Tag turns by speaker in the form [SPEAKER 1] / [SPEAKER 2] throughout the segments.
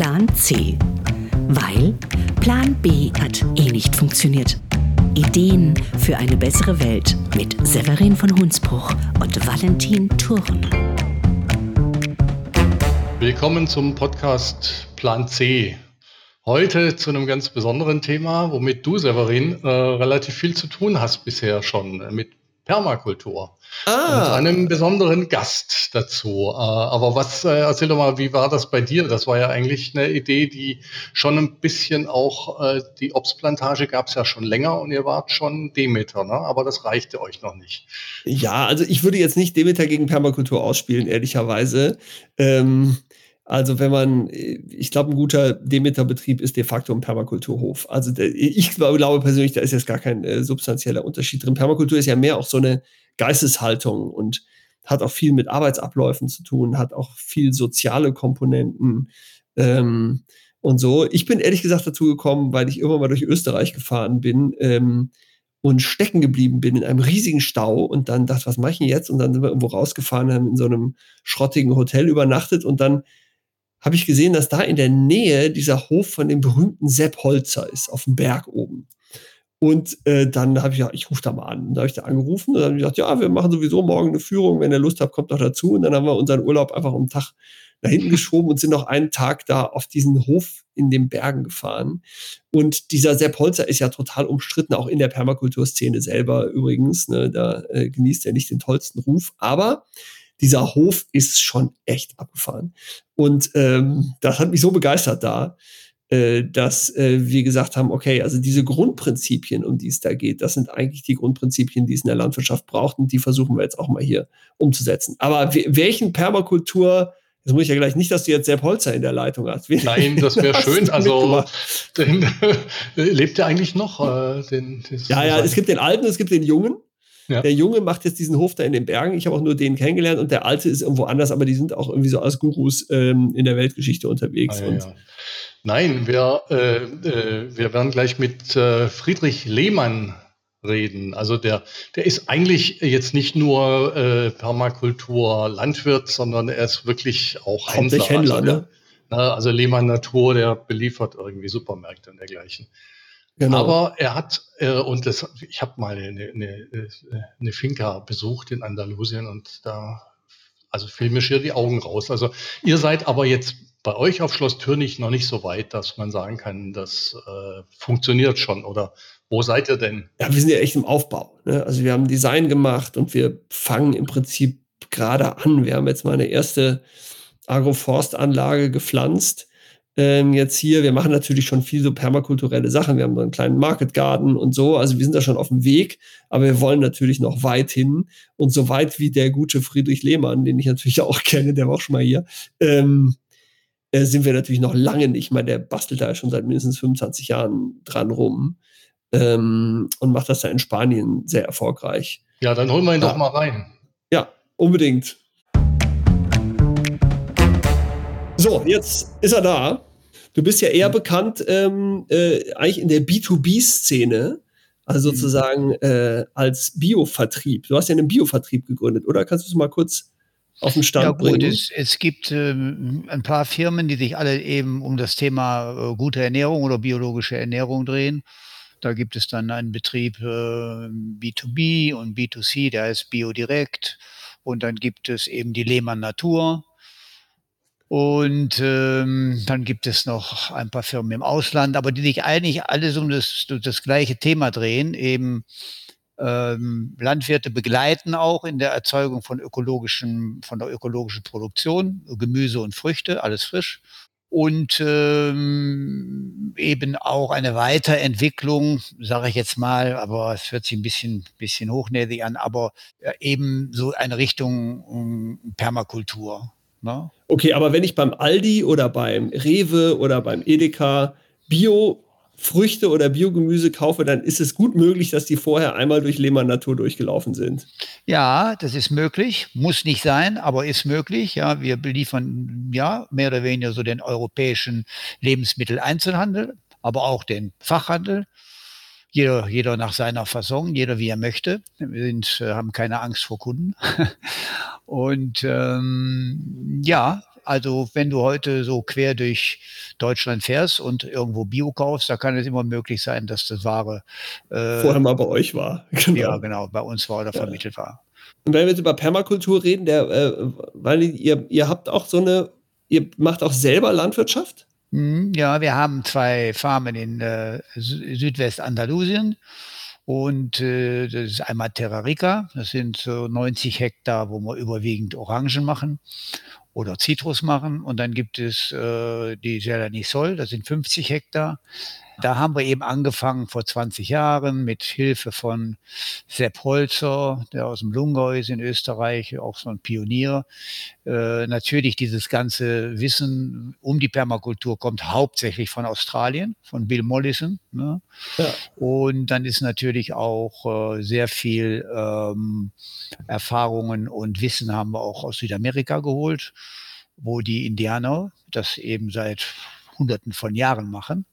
[SPEAKER 1] Plan C. Weil Plan B hat eh nicht funktioniert. Ideen für eine bessere Welt mit Severin von Hunsbruch und Valentin Thurn.
[SPEAKER 2] Willkommen zum Podcast Plan C. Heute zu einem ganz besonderen Thema, womit du, Severin, äh, relativ viel zu tun hast bisher schon, äh, mit Permakultur. Ah. Und einem besonderen Gast dazu. Äh, aber was, äh, erzähl doch mal, wie war das bei dir? Das war ja eigentlich eine Idee, die schon ein bisschen auch, äh, die Obstplantage gab es ja schon länger und ihr wart schon Demeter, ne? aber das reichte euch noch nicht.
[SPEAKER 3] Ja, also ich würde jetzt nicht Demeter gegen Permakultur ausspielen, ehrlicherweise. Ähm, also wenn man, ich glaube, ein guter Demeter-Betrieb ist de facto ein Permakulturhof. Also ich glaube persönlich, da ist jetzt gar kein äh, substanzieller Unterschied drin. Permakultur ist ja mehr auch so eine Geisteshaltung und hat auch viel mit Arbeitsabläufen zu tun, hat auch viel soziale Komponenten ähm, und so. Ich bin ehrlich gesagt dazu gekommen, weil ich irgendwann mal durch Österreich gefahren bin ähm, und stecken geblieben bin in einem riesigen Stau und dann dachte, was mache ich denn jetzt? Und dann sind wir irgendwo rausgefahren, haben in so einem schrottigen Hotel übernachtet und dann habe ich gesehen, dass da in der Nähe dieser Hof von dem berühmten Sepp Holzer ist, auf dem Berg oben. Und äh, dann habe ich ja, ich rufe da mal an. Und da habe ich da angerufen und dann habe ich gesagt, ja, wir machen sowieso morgen eine Führung, wenn ihr Lust habt, kommt doch dazu. Und dann haben wir unseren Urlaub einfach um den Tag nach hinten geschoben und sind noch einen Tag da auf diesen Hof in den Bergen gefahren. Und dieser Sepp Holzer ist ja total umstritten, auch in der Permakulturszene selber übrigens. Ne, da äh, genießt er nicht den tollsten Ruf. Aber dieser Hof ist schon echt abgefahren. Und ähm, das hat mich so begeistert da, äh, dass äh, wir gesagt haben, okay, also diese Grundprinzipien, um die es da geht, das sind eigentlich die Grundprinzipien, die es in der Landwirtschaft braucht und die versuchen wir jetzt auch mal hier umzusetzen. Aber welchen Permakultur Jetzt muss ich ja gleich nicht, dass du jetzt Sepp Holzer in der Leitung hast.
[SPEAKER 2] Wie Nein, das wäre schön. Also den, lebt er eigentlich noch? Äh,
[SPEAKER 3] den, ja, ja, es gibt den Alten, es gibt den Jungen. Ja. Der Junge macht jetzt diesen Hof da in den Bergen. Ich habe auch nur den kennengelernt und der Alte ist irgendwo anders, aber die sind auch irgendwie so als Gurus ähm, in der Weltgeschichte unterwegs. Ah, ja, ja.
[SPEAKER 2] Nein, wir, äh, äh, wir werden gleich mit äh, Friedrich Lehmann reden. Also der, der ist eigentlich jetzt nicht nur äh, Permakultur Landwirt, sondern er ist wirklich auch
[SPEAKER 3] Händler. Händler also, ne?
[SPEAKER 2] Also Lehmann Natur, der beliefert irgendwie Supermärkte und dergleichen. Genau. Aber er hat, äh, und das, ich habe mal eine, eine, eine Finca besucht in Andalusien und da, also fiel mir schier die Augen raus. Also ihr seid aber jetzt bei euch auf Schloss Türnich noch nicht so weit, dass man sagen kann, das äh, funktioniert schon. Oder wo seid ihr denn?
[SPEAKER 3] Ja, wir sind ja echt im Aufbau. Ne? Also wir haben Design gemacht und wir fangen im Prinzip gerade an. Wir haben jetzt mal eine erste Agroforstanlage gepflanzt ähm, jetzt hier. Wir machen natürlich schon viel so permakulturelle Sachen. Wir haben so einen kleinen Market Garden und so. Also wir sind da schon auf dem Weg, aber wir wollen natürlich noch weit hin. Und so weit wie der gute Friedrich Lehmann, den ich natürlich auch kenne, der war auch schon mal hier, ähm, äh, sind wir natürlich noch lange nicht. Ich meine, der bastelt da schon seit mindestens 25 Jahren dran rum ähm, und macht das da in Spanien sehr erfolgreich.
[SPEAKER 2] Ja, dann holen wir ihn ja. doch mal rein.
[SPEAKER 3] Ja, unbedingt. So, jetzt ist er da. Du bist ja eher mhm. bekannt ähm, äh, eigentlich in der B2B-Szene, also mhm. sozusagen äh, als Biovertrieb. Du hast ja einen Biovertrieb gegründet, oder? Kannst du es mal kurz auf den Stand ja, gut, bringen?
[SPEAKER 4] Es, es gibt ähm, ein paar Firmen, die sich alle eben um das Thema äh, gute Ernährung oder biologische Ernährung drehen. Da gibt es dann einen Betrieb äh, B2B und B2C, der heißt BioDirect. Und dann gibt es eben die Lehmann Natur, und ähm, dann gibt es noch ein paar Firmen im Ausland, aber die sich eigentlich alles um das, das gleiche Thema drehen, eben ähm, Landwirte begleiten auch in der Erzeugung von ökologischen, von der ökologischen Produktion, Gemüse und Früchte, alles frisch. Und ähm, eben auch eine Weiterentwicklung, sage ich jetzt mal, aber es hört sich ein bisschen, bisschen hochnäsig an, aber eben so eine Richtung um, ähm, Permakultur.
[SPEAKER 3] Ne? Okay, aber wenn ich beim Aldi oder beim Rewe oder beim Edeka Bio-Früchte oder Biogemüse kaufe, dann ist es gut möglich, dass die vorher einmal durch Lehmann Natur durchgelaufen sind.
[SPEAKER 4] Ja, das ist möglich. Muss nicht sein, aber ist möglich. Ja, wir beliefern ja mehr oder weniger so den europäischen Lebensmitteleinzelhandel, aber auch den Fachhandel jeder, jeder nach seiner Fasson, jeder wie er möchte. Wir sind, äh, haben keine Angst vor Kunden. Und ähm, ja, also wenn du heute so quer durch Deutschland fährst und irgendwo Bio kaufst, da kann es immer möglich sein, dass das Ware
[SPEAKER 3] äh, vorher mal bei euch war.
[SPEAKER 4] Genau. Ja, genau, bei uns war oder vermittelt ja. war.
[SPEAKER 3] Und wenn wir jetzt über Permakultur reden, der, äh, weil ihr, ihr habt auch so eine, ihr macht auch selber Landwirtschaft?
[SPEAKER 4] Hm, ja, wir haben zwei Farmen in äh, Südwestandalusien. Und äh, das ist einmal Terra Rica, das sind so 90 Hektar, wo wir überwiegend Orangen machen oder Zitrus machen. Und dann gibt es äh, die Gelanisol, das sind 50 Hektar. Da haben wir eben angefangen vor 20 Jahren mit Hilfe von Sepp Holzer, der aus dem Lungau ist in Österreich, auch so ein Pionier. Äh, natürlich dieses ganze Wissen um die Permakultur kommt hauptsächlich von Australien, von Bill Mollison. Ne? Ja. Und dann ist natürlich auch äh, sehr viel ähm, Erfahrungen und Wissen haben wir auch aus Südamerika geholt, wo die Indianer das eben seit Hunderten von Jahren machen.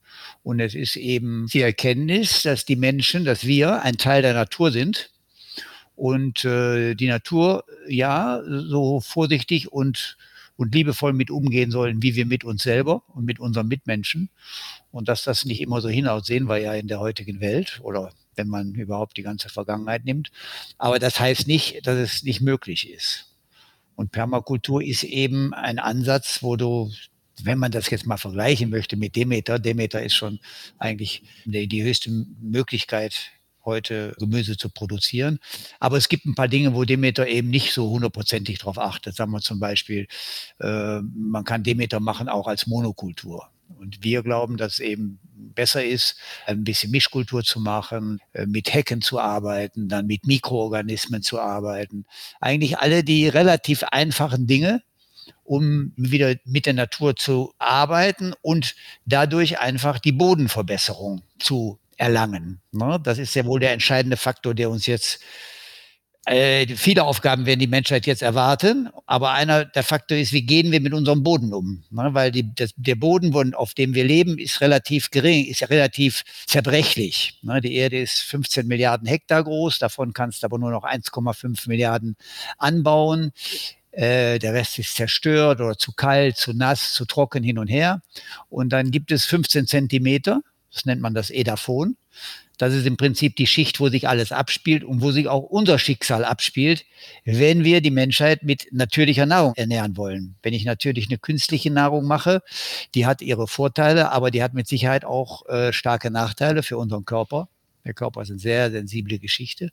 [SPEAKER 4] Und es ist eben die Erkenntnis, dass die Menschen, dass wir ein Teil der Natur sind und äh, die Natur ja so vorsichtig und und liebevoll mit umgehen sollen, wie wir mit uns selber und mit unseren Mitmenschen. Und dass das nicht immer so hinaus sehen wir ja in der heutigen Welt oder wenn man überhaupt die ganze Vergangenheit nimmt. Aber das heißt nicht, dass es nicht möglich ist. Und Permakultur ist eben ein Ansatz, wo du wenn man das jetzt mal vergleichen möchte mit Demeter, Demeter ist schon eigentlich die, die höchste Möglichkeit, heute Gemüse zu produzieren. Aber es gibt ein paar Dinge, wo Demeter eben nicht so hundertprozentig darauf achtet. Sagen wir zum Beispiel, äh, man kann Demeter machen auch als Monokultur. Und wir glauben, dass es eben besser ist, ein bisschen Mischkultur zu machen, äh, mit Hecken zu arbeiten, dann mit Mikroorganismen zu arbeiten. Eigentlich alle die relativ einfachen Dinge, um wieder mit der Natur zu arbeiten und dadurch einfach die Bodenverbesserung zu erlangen. Ne? Das ist ja wohl der entscheidende Faktor, der uns jetzt äh, viele Aufgaben werden die Menschheit jetzt erwarten, aber einer der Faktor ist, wie gehen wir mit unserem Boden um? Ne? Weil die, das, der Boden, auf dem wir leben, ist relativ gering, ist relativ zerbrechlich. Ne? Die Erde ist 15 Milliarden Hektar groß, davon kannst du aber nur noch 1,5 Milliarden anbauen. Äh, der Rest ist zerstört oder zu kalt, zu nass, zu trocken hin und her. Und dann gibt es 15 Zentimeter, das nennt man das Edaphon. Das ist im Prinzip die Schicht, wo sich alles abspielt und wo sich auch unser Schicksal abspielt, wenn wir die Menschheit mit natürlicher Nahrung ernähren wollen. Wenn ich natürlich eine künstliche Nahrung mache, die hat ihre Vorteile, aber die hat mit Sicherheit auch äh, starke Nachteile für unseren Körper. Der Körper ist eine sehr sensible Geschichte.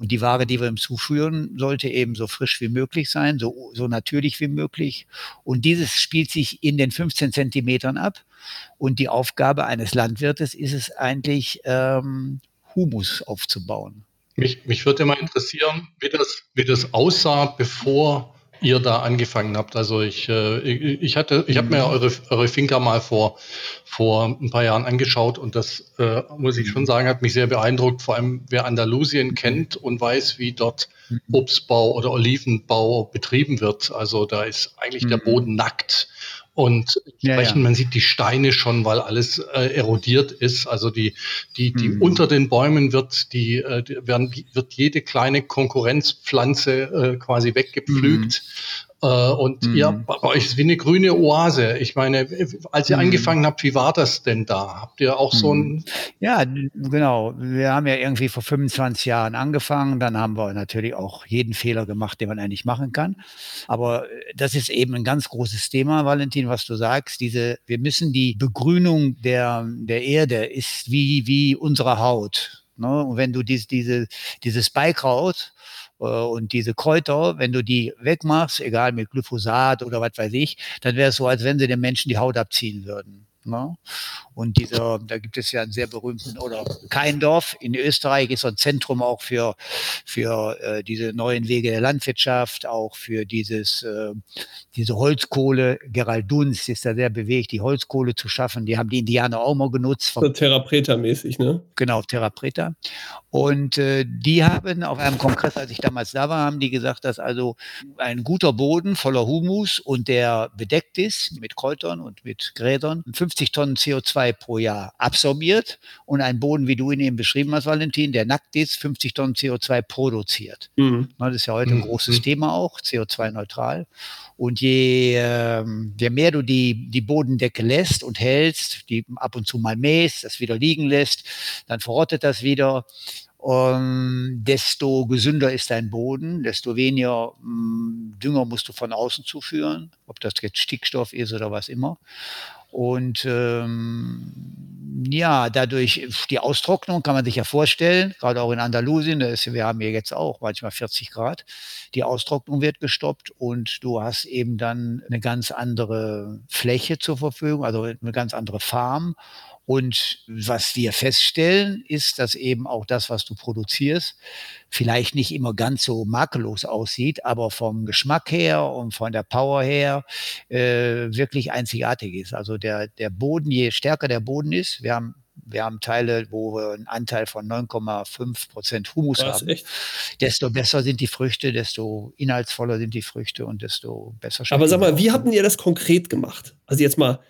[SPEAKER 4] Und die Ware, die wir ihm zuführen, sollte eben so frisch wie möglich sein, so, so natürlich wie möglich. Und dieses spielt sich in den 15 Zentimetern ab. Und die Aufgabe eines Landwirtes ist es eigentlich, ähm, Humus aufzubauen.
[SPEAKER 2] Mich, mich würde mal interessieren, wie das, wie das aussah, bevor ihr da angefangen habt. Also ich, äh, ich hatte, ich habe mir eure, eure Finca mal vor, vor ein paar Jahren angeschaut und das äh, muss ich schon sagen, hat mich sehr beeindruckt. Vor allem wer Andalusien kennt und weiß, wie dort. Obstbau oder Olivenbau betrieben wird. Also da ist eigentlich der mhm. Boden nackt. Und ja, ja. man sieht die Steine schon, weil alles äh, erodiert ist. Also die, die, die mhm. unter den Bäumen wird, die, äh, werden, wird jede kleine Konkurrenzpflanze äh, quasi weggepflügt. Äh, und mhm. ihr, bei euch ist wie eine grüne Oase. Ich meine, als ihr mhm. angefangen habt, wie war das denn da? Habt ihr auch mhm. so ein.
[SPEAKER 4] Ja, genau. Wir haben ja irgendwie vor 25 Jahren angefangen. Dann haben wir natürlich auch jeden Fehler gemacht, den man eigentlich machen kann. Aber das ist eben ein ganz großes Thema, Valentin, was du sagst. Diese, wir müssen die Begrünung der, der Erde ist wie, wie unsere Haut. Ne? Und wenn du dies, diese, dieses Beikraut äh, und diese Kräuter, wenn du die wegmachst, egal mit Glyphosat oder was weiß ich, dann wäre es so, als wenn sie den Menschen die Haut abziehen würden. Ne? Und dieser, da gibt es ja einen sehr berühmten, oder Keindorf in Österreich ist so ein Zentrum auch für, für äh, diese neuen Wege der Landwirtschaft, auch für dieses, äh, diese Holzkohle. Gerald Dunst ist da sehr bewegt, die Holzkohle zu schaffen. Die haben die Indianer auch mal genutzt.
[SPEAKER 3] So Therapreta-mäßig, ne?
[SPEAKER 4] Genau, Therapreta. Und äh, die haben auf einem Kongress, als ich damals da war, haben die gesagt, dass also ein guter Boden voller Humus und der bedeckt ist mit Kräutern und mit Gräsern, 15 50 Tonnen CO2 pro Jahr absorbiert und ein Boden, wie du ihn eben beschrieben hast, Valentin, der nackt ist, 50 Tonnen CO2 produziert. Mhm. Das ist ja heute ein mhm. großes mhm. Thema auch, CO2-neutral. Und je, äh, je mehr du die, die Bodendecke lässt und hältst, die ab und zu mal mähst, das wieder liegen lässt, dann verrottet das wieder um, desto gesünder ist dein Boden, desto weniger mh, mm, Dünger musst du von außen zuführen, ob das jetzt Stickstoff ist oder was immer. Und ähm, ja, dadurch die Austrocknung kann man sich ja vorstellen, gerade auch in Andalusien, da ist, wir haben hier jetzt auch manchmal 40 Grad, die Austrocknung wird gestoppt und du hast eben dann eine ganz andere Fläche zur Verfügung, also eine ganz andere Farm und was wir feststellen, ist, dass eben auch das, was du produzierst, vielleicht nicht immer ganz so makellos aussieht, aber vom Geschmack her und von der Power her äh, wirklich einzigartig ist. Also der, der Boden, je stärker der Boden ist, wir haben wir haben Teile, wo wir einen Anteil von 9,5 Prozent Humus haben. Echt? Desto besser sind die Früchte, desto inhaltsvoller sind die Früchte und desto besser.
[SPEAKER 3] Aber sag mal, wie hatten ihr das konkret gemacht? Also jetzt mal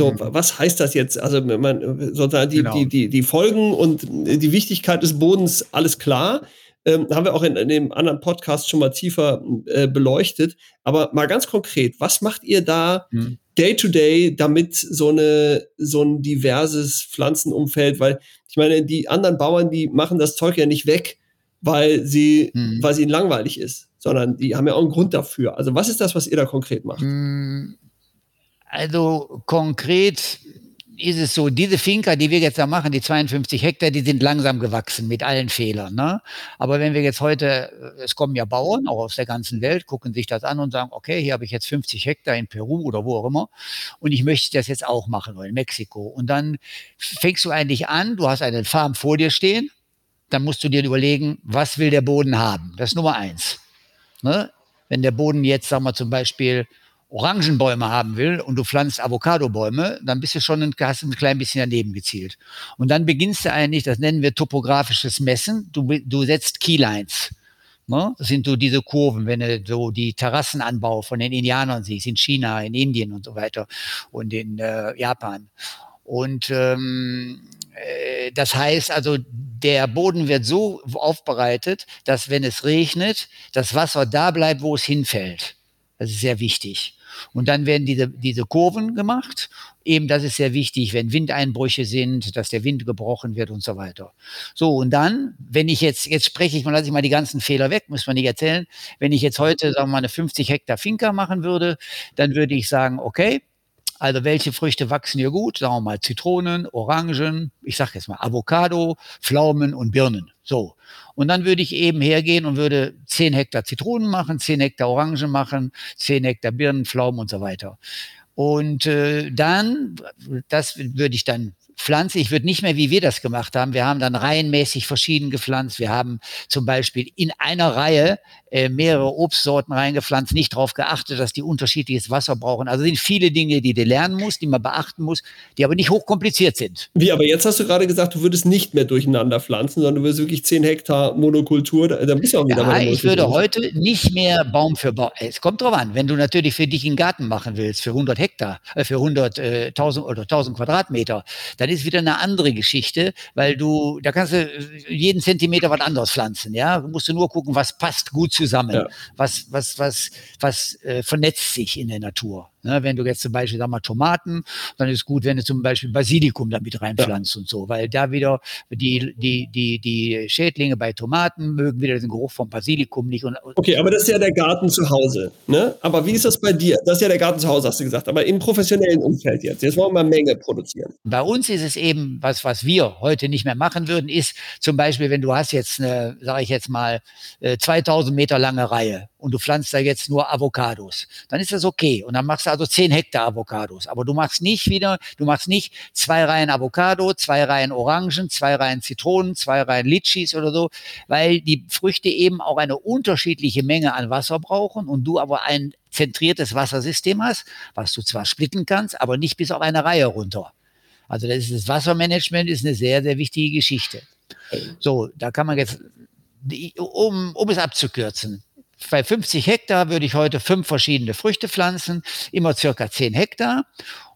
[SPEAKER 3] so, mhm. was heißt das jetzt? Also, man, sozusagen die, genau. die, die, die Folgen und die Wichtigkeit des Bodens, alles klar. Ähm, haben wir auch in, in, dem anderen Podcast schon mal tiefer äh, beleuchtet. Aber mal ganz konkret, was macht ihr da mhm. day to day, damit so eine so ein diverses Pflanzenumfeld, weil ich meine, die anderen Bauern, die machen das Zeug ja nicht weg, weil sie, mhm. weil sie ihnen langweilig ist, sondern die haben ja auch einen Grund dafür. Also was ist das, was ihr da konkret macht?
[SPEAKER 4] Mhm. Also konkret ist es so, diese Finca, die wir jetzt da machen, die 52 Hektar, die sind langsam gewachsen mit allen Fehlern. Ne? Aber wenn wir jetzt heute, äh, es kommen ja Bauern auch aus der ganzen Welt, gucken sich das an und sagen, okay, hier habe ich jetzt 50 Hektar in Peru oder wo auch immer und ich möchte das jetzt auch machen oder in Mexiko. Und dann fängst du eigentlich an, du hast eine Farm vor dir stehen, dann musst du dir überlegen, was will der Boden haben? Das ist Nummer eins. Ne? Wenn der Boden jetzt, sagen wir zum Beispiel, Orangenbäume haben will und du pflanzt Avocadobäume, dann bist du schon ein, hast ein klein bisschen daneben gezielt. Und dann beginnst du eigentlich, das nennen wir topografisches Messen, du, du setzt Keylines. Ne? Das sind so diese Kurven, wenn du so die Terrassenanbau von den Indianern siehst, in China, in Indien und so weiter und in äh, Japan. Und ähm, äh, das heißt also, der Boden wird so aufbereitet, dass wenn es regnet, das Wasser da bleibt, wo es hinfällt. Das ist sehr wichtig. Und dann werden diese, diese Kurven gemacht. Eben, das ist sehr wichtig, wenn Windeinbrüche sind, dass der Wind gebrochen wird und so weiter. So, und dann, wenn ich jetzt, jetzt spreche ich mal, lasse ich mal die ganzen Fehler weg, muss man nicht erzählen. Wenn ich jetzt heute, sagen wir mal, eine 50 Hektar Finca machen würde, dann würde ich sagen, okay, also welche Früchte wachsen hier gut? Sagen wir mal Zitronen, Orangen, ich sage jetzt mal Avocado, Pflaumen und Birnen. So. Und dann würde ich eben hergehen und würde 10 Hektar Zitronen machen, 10 Hektar Orangen machen, 10 Hektar Birnen, Pflaumen und so weiter. Und äh, dann, das würde ich dann Pflanze, ich würde nicht mehr, wie wir das gemacht haben. Wir haben dann reihenmäßig verschieden gepflanzt. Wir haben zum Beispiel in einer Reihe äh, mehrere Obstsorten reingepflanzt, nicht darauf geachtet, dass die unterschiedliches Wasser brauchen. Also sind viele Dinge, die du lernen musst, die man beachten muss, die aber nicht hochkompliziert sind.
[SPEAKER 3] Wie, aber jetzt hast du gerade gesagt, du würdest nicht mehr durcheinander pflanzen, sondern du würdest wirklich 10 Hektar Monokultur, da bist du auch wieder
[SPEAKER 4] Ja, ich würde heute nicht mehr Baum für Baum. Es kommt drauf an, wenn du natürlich für dich einen Garten machen willst, für 100 Hektar, äh, für 100, äh, 1000 oder 1000 Quadratmeter, dann ist wieder eine andere Geschichte, weil du, da kannst du jeden Zentimeter was anderes pflanzen, ja. Du musst du nur gucken, was passt gut zusammen, ja. was, was, was, was äh, vernetzt sich in der Natur. Ne, wenn du jetzt zum Beispiel, sag mal, Tomaten, dann ist gut, wenn du zum Beispiel Basilikum damit reinpflanzt ja. und so, weil da wieder die, die, die, die Schädlinge bei Tomaten mögen wieder den Geruch vom Basilikum nicht. Und,
[SPEAKER 3] okay, aber das ist ja der Garten zu Hause. Ne? Aber wie ist das bei dir? Das ist ja der Garten zu Hause, hast du gesagt, aber im professionellen Umfeld jetzt. Jetzt wollen wir Menge produzieren.
[SPEAKER 4] Bei uns ist es eben, was, was wir heute nicht mehr machen würden, ist zum Beispiel, wenn du hast jetzt eine, sage ich jetzt mal, 2000 äh, Meter lange Reihe und du pflanzt da jetzt nur Avocados, dann ist das okay. Und dann machst du also 10 Hektar Avocados. Aber du machst nicht wieder, du machst nicht zwei Reihen Avocado, zwei Reihen Orangen, zwei Reihen Zitronen, zwei Reihen Litchis oder so, weil die Früchte eben auch eine unterschiedliche Menge an Wasser brauchen und du aber ein zentriertes Wassersystem hast, was du zwar splitten kannst, aber nicht bis auf eine Reihe runter. Also das, ist das Wassermanagement ist eine sehr, sehr wichtige Geschichte. So, da kann man jetzt, um, um es abzukürzen, bei 50 Hektar würde ich heute fünf verschiedene Früchte pflanzen, immer circa 10 Hektar.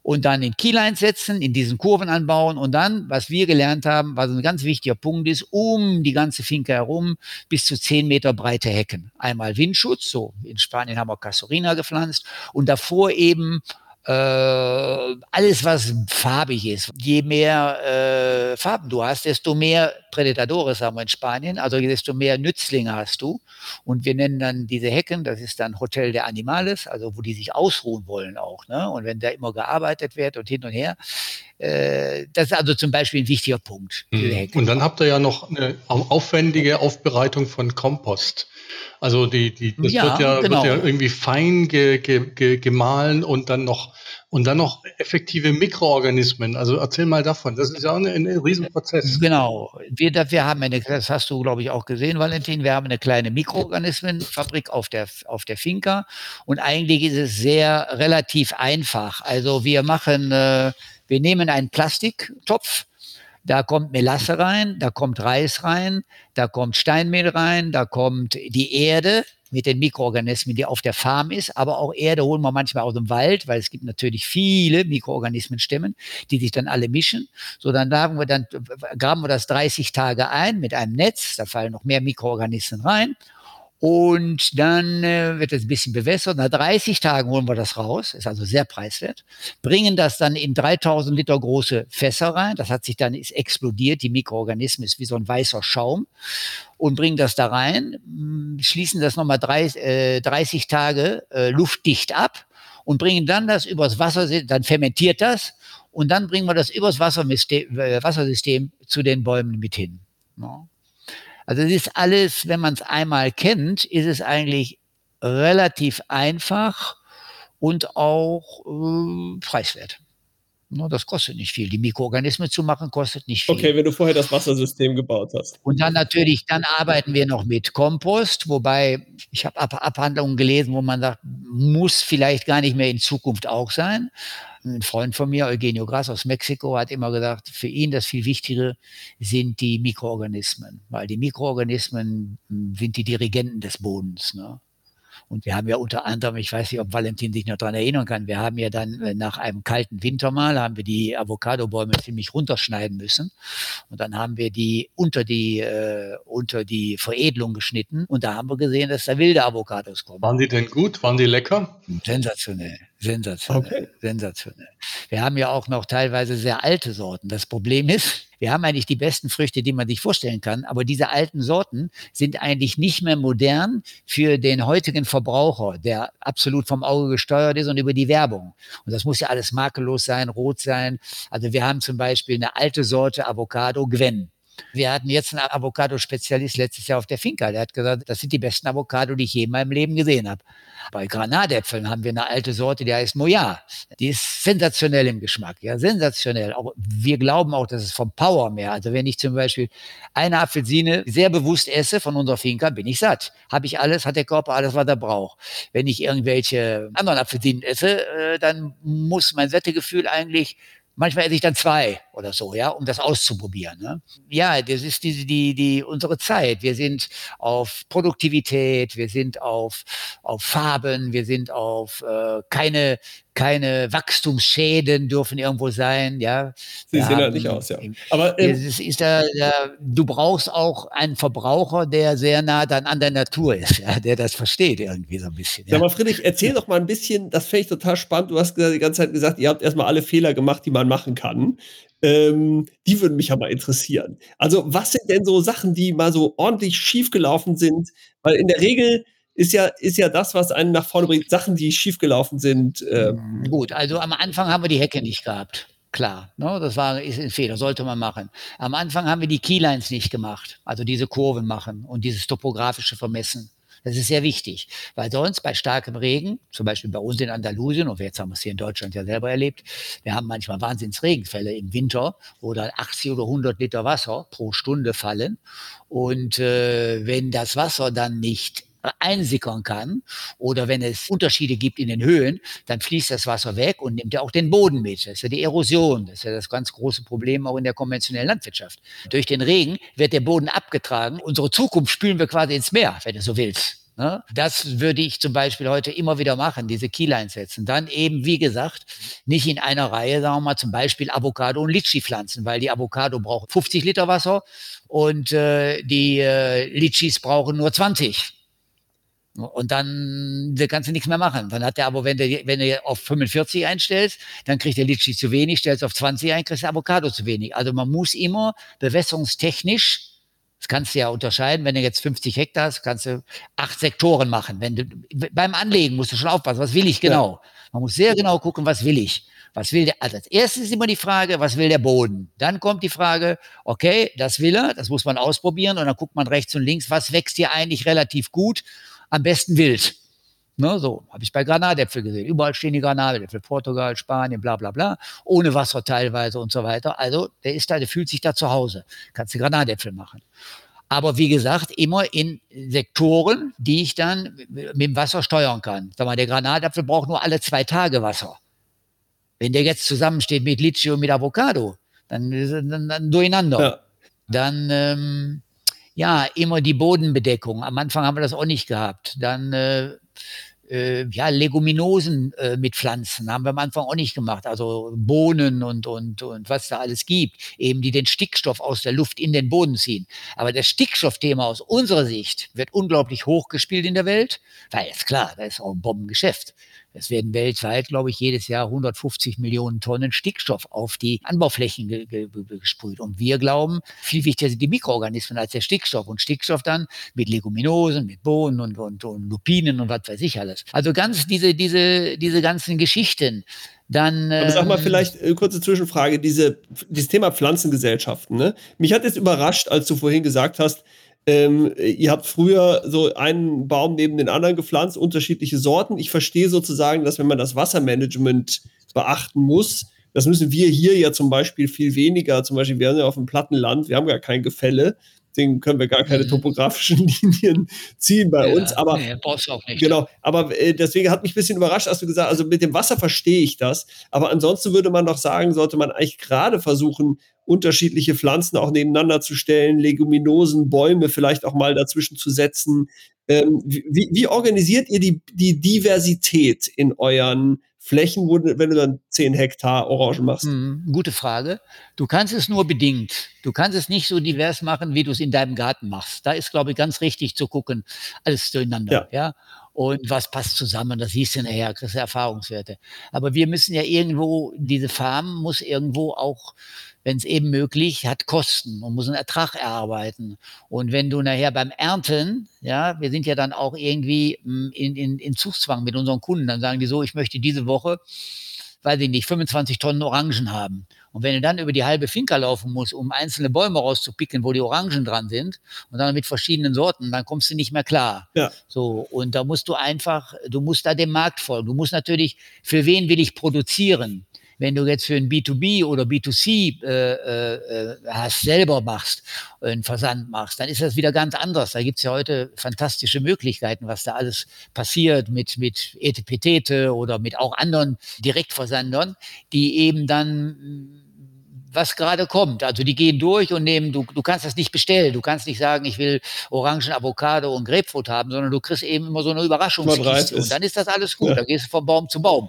[SPEAKER 4] und dann in Keylines setzen, in diesen Kurven anbauen und dann, was wir gelernt haben, was ein ganz wichtiger Punkt ist, um die ganze Finke herum bis zu zehn Meter breite Hecken. Einmal Windschutz, so in Spanien haben wir Casorina gepflanzt und davor eben äh, alles, was farbig ist. Je mehr äh, Farben du hast, desto mehr Prädatores haben wir in Spanien, also desto mehr Nützlinge hast du. Und wir nennen dann diese Hecken, das ist dann Hotel der Animales, also wo die sich ausruhen wollen auch. Ne? Und wenn da immer gearbeitet wird und hin und her, äh, das ist also zum Beispiel ein wichtiger Punkt.
[SPEAKER 2] Mhm. Und dann habt ihr ja noch eine aufwendige Aufbereitung von Kompost. Also die, die, das ja, wird, ja, genau. wird ja irgendwie fein ge, ge, ge, gemahlen und dann noch und dann noch effektive Mikroorganismen. Also erzähl mal davon. Das ist ja auch ein, ein Riesenprozess.
[SPEAKER 4] Genau. Wir, wir haben eine, das hast du, glaube ich, auch gesehen, Valentin. Wir haben eine kleine Mikroorganismenfabrik auf der, auf der Finca. Und eigentlich ist es sehr relativ einfach. Also wir machen, äh, wir nehmen einen Plastiktopf, da kommt Melasse rein, da kommt Reis rein, da kommt Steinmehl rein, da kommt die Erde mit den Mikroorganismen, die auf der Farm ist, aber auch Erde holen wir manchmal aus dem Wald, weil es gibt natürlich viele Mikroorganismenstämmen, die sich dann alle mischen. So, dann graben wir, dann graben wir das 30 Tage ein mit einem Netz, da fallen noch mehr Mikroorganismen rein und dann äh, wird es ein bisschen bewässert. Nach 30 Tagen holen wir das raus, ist also sehr preiswert. Bringen das dann in 3000 Liter große Fässer rein. Das hat sich dann ist explodiert. Die Mikroorganismen ist wie so ein weißer Schaum und bringen das da rein, hm, schließen das nochmal 30, äh, 30 Tage äh, luftdicht ab und bringen dann das übers Wasser, dann fermentiert das und dann bringen wir das übers Wassersystem, äh, Wassersystem zu den Bäumen mit hin. Ja. Also es ist alles, wenn man es einmal kennt, ist es eigentlich relativ einfach und auch äh, preiswert. No, das kostet nicht viel. Die Mikroorganismen zu machen, kostet nicht viel.
[SPEAKER 3] Okay, wenn du vorher das Wassersystem gebaut hast.
[SPEAKER 4] Und dann natürlich, dann arbeiten wir noch mit Kompost, wobei ich habe Ab Abhandlungen gelesen, wo man sagt, muss vielleicht gar nicht mehr in Zukunft auch sein. Ein Freund von mir, Eugenio Gras aus Mexiko, hat immer gesagt, für ihn das viel Wichtigere sind die Mikroorganismen, weil die Mikroorganismen sind die Dirigenten des Bodens. Ne? Und wir haben ja unter anderem, ich weiß nicht, ob Valentin sich noch daran erinnern kann, wir haben ja dann äh, nach einem kalten Winter mal, haben wir die Avocadobäume ziemlich runterschneiden müssen. Und dann haben wir die unter die, äh, unter die Veredelung geschnitten. Und da haben wir gesehen, dass da wilde Avocados kommen.
[SPEAKER 2] Waren die denn gut? Waren die lecker?
[SPEAKER 4] Sensationell. Sensationell. Okay. Sensationell. Wir haben ja auch noch teilweise sehr alte Sorten. Das Problem ist, wir haben eigentlich die besten Früchte, die man sich vorstellen kann, aber diese alten Sorten sind eigentlich nicht mehr modern für den heutigen Verbraucher, der absolut vom Auge gesteuert ist und über die Werbung. Und das muss ja alles makellos sein, rot sein. Also wir haben zum Beispiel eine alte Sorte Avocado, Gwen. Wir hatten jetzt einen Avocado-Spezialist letztes Jahr auf der Finca. Der hat gesagt, das sind die besten Avocado, die ich je in meinem Leben gesehen habe. Bei Granatäpfeln haben wir eine alte Sorte, die heißt Moya. Die ist sensationell im Geschmack, ja, sensationell. Auch wir glauben auch, dass es vom Power mehr. Also wenn ich zum Beispiel eine Apfelsine sehr bewusst esse von unserer Finca, bin ich satt. Habe ich alles, hat der Körper alles, was er braucht. Wenn ich irgendwelche anderen Apfelsinen esse, äh, dann muss mein Sättegefühl eigentlich Manchmal esse ich dann zwei oder so, ja, um das auszuprobieren. Ne? Ja, das ist die, die, die, unsere Zeit. Wir sind auf Produktivität, wir sind auf, auf Farben, wir sind auf äh, keine, keine Wachstumsschäden dürfen irgendwo sein, ja.
[SPEAKER 3] Sie sehen halt nicht aus, ja.
[SPEAKER 4] Aber ähm, ist, ist da, da, du brauchst auch einen Verbraucher, der sehr nah dann an der Natur ist, ja, der das versteht irgendwie so ein bisschen.
[SPEAKER 3] Ja. Sag mal, Friedrich, erzähl doch mal ein bisschen, das fände ich total spannend. Du hast die ganze Zeit gesagt, ihr habt erstmal alle Fehler gemacht, die man machen kann. Ähm, die würden mich aber interessieren. Also, was sind denn so Sachen, die mal so ordentlich schiefgelaufen sind? Weil in der Regel ist ja, ist ja das, was einen nach vorne bringt. Sachen, die schiefgelaufen sind.
[SPEAKER 4] Ähm. Gut, also am Anfang haben wir die Hecke nicht gehabt. Klar, ne, das war ist ein Fehler, sollte man machen. Am Anfang haben wir die Keylines nicht gemacht, also diese Kurven machen und dieses topografische Vermessen. Das ist sehr wichtig, weil sonst bei starkem Regen, zum Beispiel bei uns in Andalusien, und jetzt haben wir es hier in Deutschland ja selber erlebt, wir haben manchmal Wahnsinnsregenfälle im Winter, wo dann 80 oder 100 Liter Wasser pro Stunde fallen. Und äh, wenn das Wasser dann nicht einsickern kann oder wenn es Unterschiede gibt in den Höhen, dann fließt das Wasser weg und nimmt ja auch den Boden mit. Das ist ja die Erosion. Das ist ja das ganz große Problem auch in der konventionellen Landwirtschaft. Durch den Regen wird der Boden abgetragen. Unsere Zukunft spülen wir quasi ins Meer, wenn du so willst. Ne? Das würde ich zum Beispiel heute immer wieder machen, diese Keylines setzen. Dann eben, wie gesagt, nicht in einer Reihe, sagen wir mal, zum Beispiel Avocado und Litschi pflanzen, weil die Avocado braucht 50 Liter Wasser und äh, die äh, Litschis brauchen nur 20. Und dann kannst du nichts mehr machen. Dann hat der aber, wenn du, wenn du auf 45 einstellst, dann kriegt der Litschi zu wenig, stellst auf 20 ein, kriegst der Avocado zu wenig. Also man muss immer bewässerungstechnisch das kannst du ja unterscheiden. Wenn du jetzt 50 Hektar hast, kannst du acht Sektoren machen. Wenn du, beim Anlegen musst du schon aufpassen. Was will ich genau? Ja. Man muss sehr genau gucken, was will ich? Was will der? Also als erstes ist immer die Frage, was will der Boden? Dann kommt die Frage, okay, das will er, das muss man ausprobieren und dann guckt man rechts und links, was wächst hier eigentlich relativ gut, am besten wild. Ne, so habe ich bei Granatäpfel gesehen. Überall stehen die Granatäpfel, Portugal, Spanien, bla bla bla, ohne Wasser teilweise und so weiter. Also der ist da, der fühlt sich da zu Hause. Kannst du Granatäpfel machen. Aber wie gesagt, immer in Sektoren, die ich dann mit dem Wasser steuern kann. Sag mal, der Granatapfel braucht nur alle zwei Tage Wasser. Wenn der jetzt zusammensteht mit Litchi und mit Avocado, dann, dann, dann durcheinander. Ja. Dann ähm, ja, immer die Bodenbedeckung. Am Anfang haben wir das auch nicht gehabt. Dann äh, äh, ja, Leguminosen äh, mit Pflanzen haben wir am Anfang auch nicht gemacht. Also Bohnen und, und, und was da alles gibt, eben die den Stickstoff aus der Luft in den Boden ziehen. Aber das Stickstoffthema aus unserer Sicht wird unglaublich hochgespielt in der Welt, weil ist klar, da ist auch ein Bombengeschäft. Es werden weltweit, glaube ich, jedes Jahr 150 Millionen Tonnen Stickstoff auf die Anbauflächen ge ge gesprüht. Und wir glauben, viel wichtiger sind die Mikroorganismen als der Stickstoff. Und Stickstoff dann mit Leguminosen, mit Bohnen und, und, und Lupinen und was weiß ich alles. Also ganz diese, diese, diese ganzen Geschichten. Dann,
[SPEAKER 3] Aber sag mal ähm, vielleicht äh, kurze Zwischenfrage, diese, dieses Thema Pflanzengesellschaften. Ne? Mich hat es überrascht, als du vorhin gesagt hast, ähm, ihr habt früher so einen Baum neben den anderen gepflanzt, unterschiedliche Sorten. Ich verstehe sozusagen, dass wenn man das Wassermanagement beachten muss, das müssen wir hier ja zum Beispiel viel weniger. Zum Beispiel, wir sind ja auf dem Plattenland, wir haben gar kein Gefälle. Deswegen können wir gar keine mhm. topografischen Linien ziehen bei ja, uns. Aber nee, brauchst du auch nicht. Genau. Aber äh, deswegen hat mich ein bisschen überrascht, hast du gesagt, also mit dem Wasser verstehe ich das. Aber ansonsten würde man doch sagen, sollte man eigentlich gerade versuchen, unterschiedliche Pflanzen auch nebeneinander zu stellen, Leguminosen, Bäume vielleicht auch mal dazwischen zu setzen. Ähm, wie, wie, organisiert ihr die, die Diversität in euren Flächen, wo, wenn du dann 10 Hektar Orangen machst? Hm,
[SPEAKER 4] gute Frage. Du kannst es nur bedingt. Du kannst es nicht so divers machen, wie du es in deinem Garten machst. Da ist, glaube ich, ganz richtig zu gucken, alles zueinander. Ja. ja? Und was passt zusammen, das siehst du nachher, kriegst du Erfahrungswerte. Aber wir müssen ja irgendwo, diese Farm muss irgendwo auch wenn es eben möglich, hat Kosten und muss einen Ertrag erarbeiten. Und wenn du nachher beim Ernten, ja, wir sind ja dann auch irgendwie hm, in, in, in Zugzwang mit unseren Kunden, dann sagen die so, ich möchte diese Woche, weiß ich nicht, 25 Tonnen Orangen haben. Und wenn du dann über die halbe Finca laufen musst, um einzelne Bäume rauszupicken, wo die Orangen dran sind, und dann mit verschiedenen Sorten, dann kommst du nicht mehr klar. Ja. So, und da musst du einfach, du musst da dem Markt folgen. Du musst natürlich, für wen will ich produzieren? Wenn du jetzt für ein B2B oder B2C äh, äh, hast, selber machst, einen Versand machst, dann ist das wieder ganz anders. Da gibt es ja heute fantastische Möglichkeiten, was da alles passiert mit, mit Etepetete oder mit auch anderen Direktversandern, die eben dann was gerade kommt. Also die gehen durch und nehmen, du, du kannst das nicht bestellen. Du kannst nicht sagen, ich will Orangen, Avocado und Grapefruit haben, sondern du kriegst eben immer so eine Überraschungskiste. Und dann ist das alles gut. Ja. Da gehst du von Baum zu Baum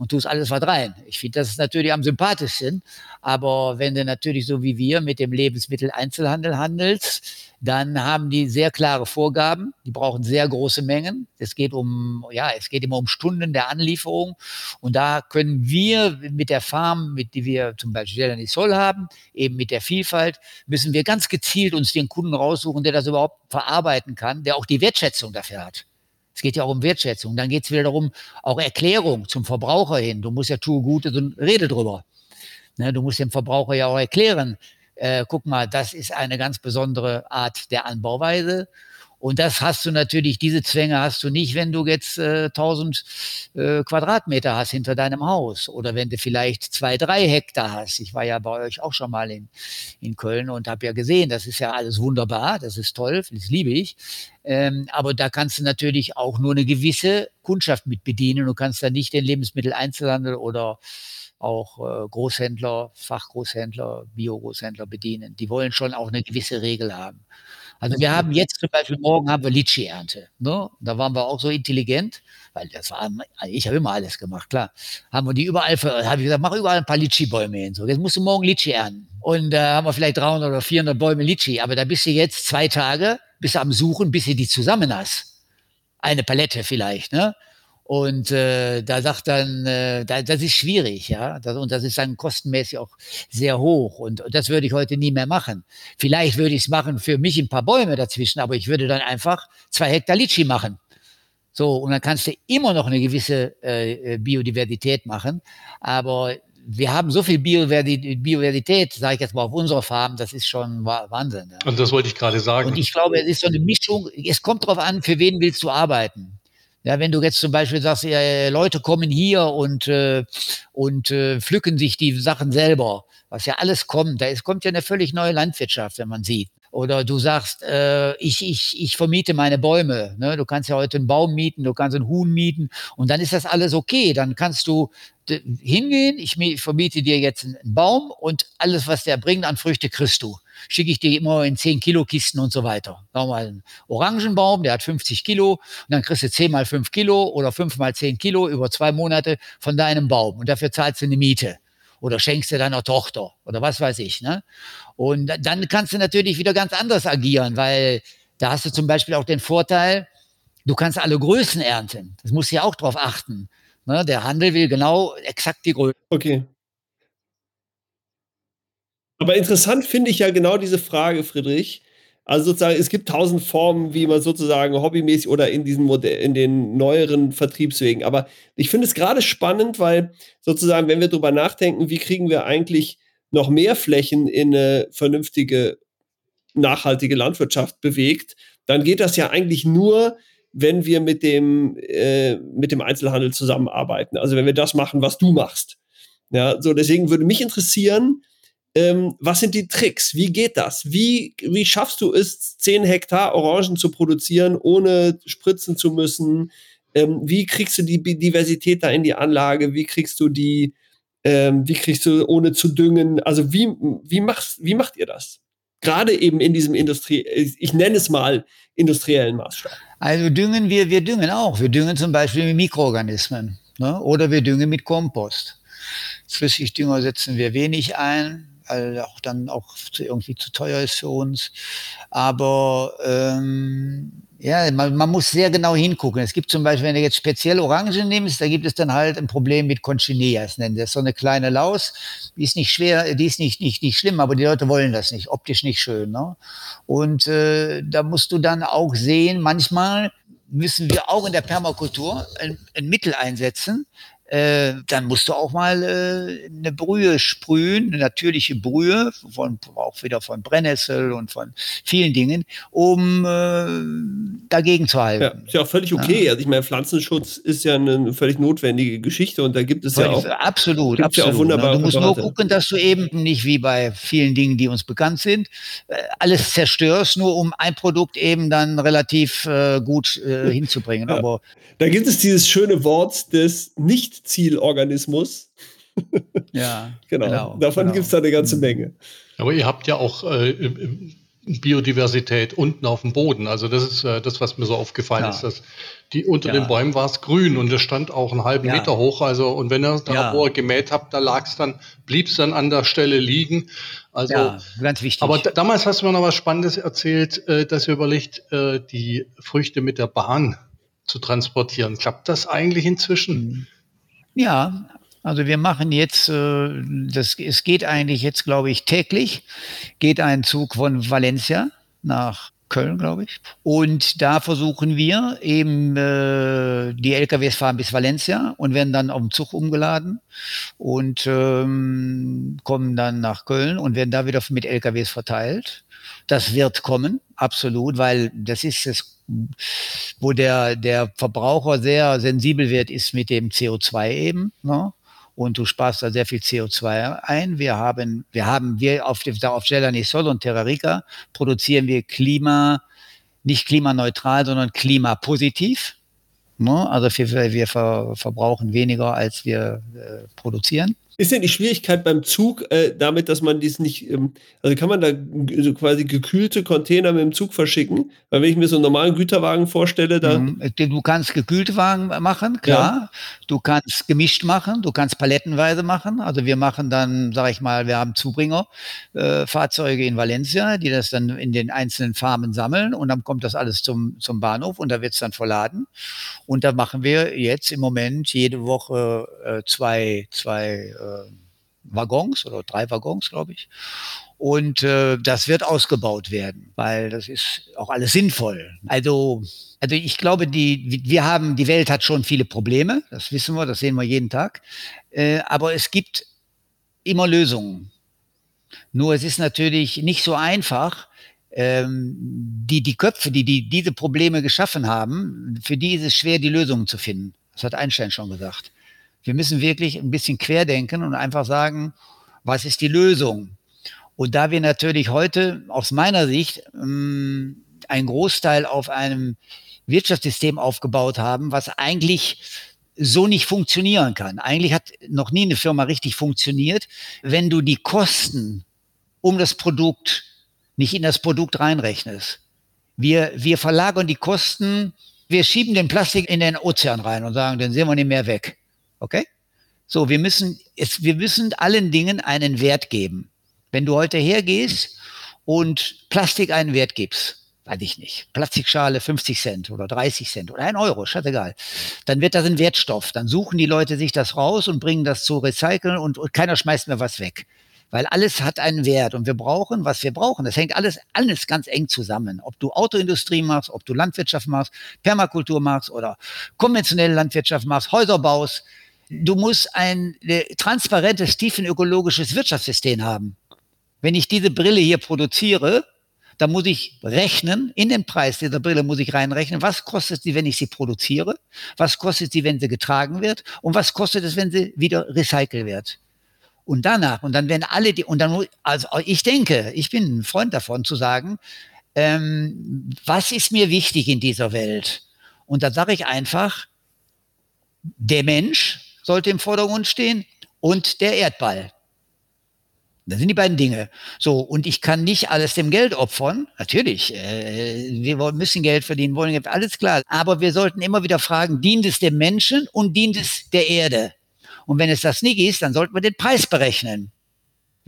[SPEAKER 4] und tust alles was rein. Ich finde, das ist natürlich am sympathischsten. Aber wenn du natürlich so wie wir mit dem Lebensmitteleinzelhandel handelst, dann haben die sehr klare Vorgaben. Die brauchen sehr große Mengen. Es geht um, ja, es geht immer um Stunden der Anlieferung. Und da können wir mit der Farm, mit die wir zum Beispiel Jelani Sol haben, eben mit der Vielfalt, müssen wir ganz gezielt uns den Kunden raussuchen, der das überhaupt verarbeiten kann, der auch die Wertschätzung dafür hat. Es geht ja auch um Wertschätzung. Dann geht es wieder darum, auch Erklärung zum Verbraucher hin. Du musst ja tue Gutes und rede drüber. Ne, du musst dem Verbraucher ja auch erklären, äh, guck mal, das ist eine ganz besondere Art der Anbauweise. Und das hast du natürlich, diese Zwänge hast du nicht, wenn du jetzt äh, 1000 äh, Quadratmeter hast hinter deinem Haus oder wenn du vielleicht zwei, drei Hektar hast. Ich war ja bei euch auch schon mal in, in Köln und habe ja gesehen, das ist ja alles wunderbar, das ist toll, das liebe ich. Ähm, aber da kannst du natürlich auch nur eine gewisse Kundschaft mit bedienen. Du kannst da nicht den Lebensmitteleinzelhandel oder auch äh, Großhändler, Fachgroßhändler, Bio-Großhändler bedienen. Die wollen schon auch eine gewisse Regel haben. Also wir haben jetzt zum Beispiel morgen haben wir Litschi-Ernte. Ne? Da waren wir auch so intelligent, weil das war, ich habe immer alles gemacht, klar. Haben wir die überall, habe ich gesagt, mach überall ein paar Litschi-Bäume hin. So, jetzt musst du morgen Litschi ernten. Und da äh, haben wir vielleicht 300 oder 400 Bäume Litschi, aber da bist du jetzt zwei Tage, bist am Suchen, bis du die zusammen hast. Eine Palette vielleicht, ne? Und äh, da sagt dann, äh, da, das ist schwierig, ja. Das, und das ist dann kostenmäßig auch sehr hoch. Und, und das würde ich heute nie mehr machen. Vielleicht würde ich es machen für mich ein paar Bäume dazwischen, aber ich würde dann einfach zwei Hektar Litschi machen. So, und dann kannst du immer noch eine gewisse äh, Biodiversität machen. Aber wir haben so viel Biodiversität, sage ich jetzt mal, auf unserer Farm, das ist schon Wahnsinn. Ja.
[SPEAKER 2] Und das wollte ich gerade sagen.
[SPEAKER 4] Und ich glaube, es ist so eine Mischung. Es kommt darauf an, für wen willst du arbeiten. Ja, wenn du jetzt zum Beispiel sagst, ja, Leute kommen hier und, äh, und äh, pflücken sich die Sachen selber, was ja alles kommt, da ist, kommt ja eine völlig neue Landwirtschaft, wenn man sieht. Oder du sagst, äh, ich, ich, ich vermiete meine Bäume. Ne? Du kannst ja heute einen Baum mieten, du kannst einen Huhn mieten und dann ist das alles okay. Dann kannst du hingehen, ich vermiete dir jetzt einen Baum und alles, was der bringt an Früchte, kriegst du. Schicke ich dir immer in 10 Kilo Kisten und so weiter. Nochmal einen Orangenbaum, der hat 50 Kilo und dann kriegst du 10 mal 5 Kilo oder 5 mal 10 Kilo über zwei Monate von deinem Baum und dafür zahlst du eine Miete oder schenkst du deiner Tochter oder was weiß ich. Ne? Und dann kannst du natürlich wieder ganz anders agieren, weil da hast du zum Beispiel auch den Vorteil, du kannst alle Größen ernten. Das musst du ja auch drauf achten. Ne? Der Handel will genau exakt die Größe.
[SPEAKER 3] Okay. Aber interessant finde ich ja genau diese Frage, Friedrich. Also sozusagen, es gibt tausend Formen, wie man sozusagen hobbymäßig oder in diesen Modell, in den neueren Vertriebswegen. Aber ich finde es gerade spannend, weil sozusagen, wenn wir darüber nachdenken, wie kriegen wir eigentlich noch mehr Flächen in eine vernünftige, nachhaltige Landwirtschaft bewegt, dann geht das ja eigentlich nur, wenn wir mit dem, äh, mit dem Einzelhandel zusammenarbeiten. Also wenn wir das machen, was du machst. Ja, so deswegen würde mich interessieren, ähm, was sind die Tricks? Wie geht das? Wie, wie schaffst du es, 10 Hektar Orangen zu produzieren, ohne spritzen zu müssen? Ähm, wie kriegst du die Diversität da in die Anlage? Wie kriegst du die, ähm, wie kriegst du ohne zu düngen? Also wie, wie, machst, wie macht ihr das? Gerade eben in diesem Industrie, ich nenne es mal industriellen Maßstab.
[SPEAKER 4] Also düngen wir, wir düngen auch. Wir düngen zum Beispiel mit Mikroorganismen ne? oder wir düngen mit Kompost. Flüssigdünger setzen wir wenig ein, weil auch dann auch irgendwie zu teuer ist für uns. Aber ähm, ja, man, man, muss sehr genau hingucken. Es gibt zum Beispiel, wenn du jetzt speziell Orangen nimmst, da gibt es dann halt ein Problem mit Conchineas, nennen das. So eine kleine Laus, die ist nicht schwer, die ist nicht, nicht, nicht schlimm, aber die Leute wollen das nicht, optisch nicht schön. Ne? Und äh, da musst du dann auch sehen, manchmal müssen wir auch in der Permakultur ein, ein Mittel einsetzen, äh, dann musst du auch mal äh, eine Brühe sprühen, eine natürliche Brühe, von, auch wieder von Brennnessel und von vielen Dingen, um äh, dagegen zu halten.
[SPEAKER 3] Ja, ist ja auch völlig okay. Ja. Also ich meine, Pflanzenschutz ist ja eine völlig notwendige Geschichte und da gibt es völlig, ja auch
[SPEAKER 4] absolut, absolut. Ja auch wunderbare du musst nur gucken, dass du eben nicht wie bei vielen Dingen, die uns bekannt sind, äh, alles zerstörst, nur um ein Produkt eben dann relativ äh, gut hinzubringen. Ja. Aber
[SPEAKER 3] da gibt es dieses schöne Wort des Nicht-Zielorganismus.
[SPEAKER 4] Ja,
[SPEAKER 3] genau. genau. Davon genau. gibt es da eine ganze mhm. Menge.
[SPEAKER 2] Aber ihr habt ja auch äh, Biodiversität unten auf dem Boden. Also das ist äh, das, was mir so aufgefallen ja. ist. Dass die unter ja. den Bäumen war es grün und es stand auch einen halben ja. Meter hoch. Also und wenn ihr da wo ihr gemäht habt, da lag es dann, blieb es dann an der Stelle liegen. Also ja,
[SPEAKER 4] ganz wichtig.
[SPEAKER 2] Aber damals hast du mir noch was Spannendes erzählt, äh, dass ihr überlegt, äh, die Früchte mit der Bahn zu transportieren. Klappt das eigentlich inzwischen?
[SPEAKER 4] Ja, also wir machen jetzt, äh, das, es geht eigentlich jetzt, glaube ich, täglich, geht ein Zug von Valencia nach Köln, glaube ich. Und da versuchen wir eben, äh, die LKWs fahren bis Valencia und werden dann auf dem Zug umgeladen und ähm, kommen dann nach Köln und werden da wieder mit LKWs verteilt. Das wird kommen, absolut, weil das ist es wo der, der Verbraucher sehr sensibel wird, ist mit dem CO2 eben. Ne? Und du sparst da sehr viel CO2 ein. Wir haben, wir haben, wir auf, auf Gelanisol und Terra Rica produzieren wir Klima, nicht klimaneutral, sondern klimapositiv. Ne? Also wir, wir ver, verbrauchen weniger, als wir äh, produzieren.
[SPEAKER 3] Ist denn die Schwierigkeit beim Zug äh, damit, dass man dies nicht, ähm, also kann man da so quasi gekühlte Container mit dem Zug verschicken? Weil wenn ich mir so einen normalen Güterwagen vorstelle, da. Mhm.
[SPEAKER 4] Du kannst gekühlte Wagen machen, klar. Ja. Du kannst gemischt machen, du kannst palettenweise machen. Also wir machen dann, sag ich mal, wir haben Zubringerfahrzeuge äh, in Valencia, die das dann in den einzelnen Farmen sammeln und dann kommt das alles zum, zum Bahnhof und da wird es dann verladen. Und da machen wir jetzt im Moment jede Woche äh, zwei, zwei äh, äh, Waggons oder drei Waggons, glaube ich. Und äh, das wird ausgebaut werden, weil das ist auch alles sinnvoll. Also, also ich glaube, die, wir haben, die Welt hat schon viele Probleme, das wissen wir, das sehen wir jeden Tag. Äh, aber es gibt immer Lösungen. Nur es ist natürlich nicht so einfach, ähm, die, die Köpfe, die, die diese Probleme geschaffen haben, für die ist es schwer, die Lösungen zu finden. Das hat Einstein schon gesagt. Wir müssen wirklich ein bisschen querdenken und einfach sagen, was ist die Lösung? Und da wir natürlich heute aus meiner Sicht ähm, einen Großteil auf einem Wirtschaftssystem aufgebaut haben, was eigentlich so nicht funktionieren kann. Eigentlich hat noch nie eine Firma richtig funktioniert, wenn du die Kosten um das Produkt nicht in das Produkt reinrechnest. Wir, wir verlagern die Kosten, wir schieben den Plastik in den Ozean rein und sagen, den sehen wir nicht mehr weg. Okay? So, wir müssen, es, wir müssen allen Dingen einen Wert geben. Wenn du heute hergehst und Plastik einen Wert gibst, weiß ich nicht, Plastikschale 50 Cent oder 30 Cent oder ein Euro, scheißegal, dann wird das ein Wertstoff. Dann suchen die Leute sich das raus und bringen das zu recyceln und, und keiner schmeißt mehr was weg. Weil alles hat einen Wert und wir brauchen, was wir brauchen. Das hängt alles, alles ganz eng zusammen. Ob du Autoindustrie machst, ob du Landwirtschaft machst, Permakultur machst oder konventionelle Landwirtschaft machst, Häuser baust, du musst ein äh, transparentes, tiefenökologisches Wirtschaftssystem haben. Wenn ich diese Brille hier produziere, dann muss ich rechnen, in den Preis dieser Brille muss ich reinrechnen, was kostet sie, wenn ich sie produziere, was kostet sie, wenn sie getragen wird und was kostet es, wenn sie wieder recycelt wird. Und danach, und dann werden alle die, und dann, also ich denke, ich bin ein Freund davon zu sagen, ähm, was ist mir wichtig in dieser Welt? Und da sage ich einfach, der Mensch, sollte im Vordergrund stehen und der Erdball. Das sind die beiden Dinge. So, und ich kann nicht alles dem Geld opfern. Natürlich, äh, wir müssen Geld verdienen, wollen Geld, alles klar. Aber wir sollten immer wieder fragen, dient es dem Menschen und dient es der Erde? Und wenn es das nicht ist, dann sollten wir den Preis berechnen.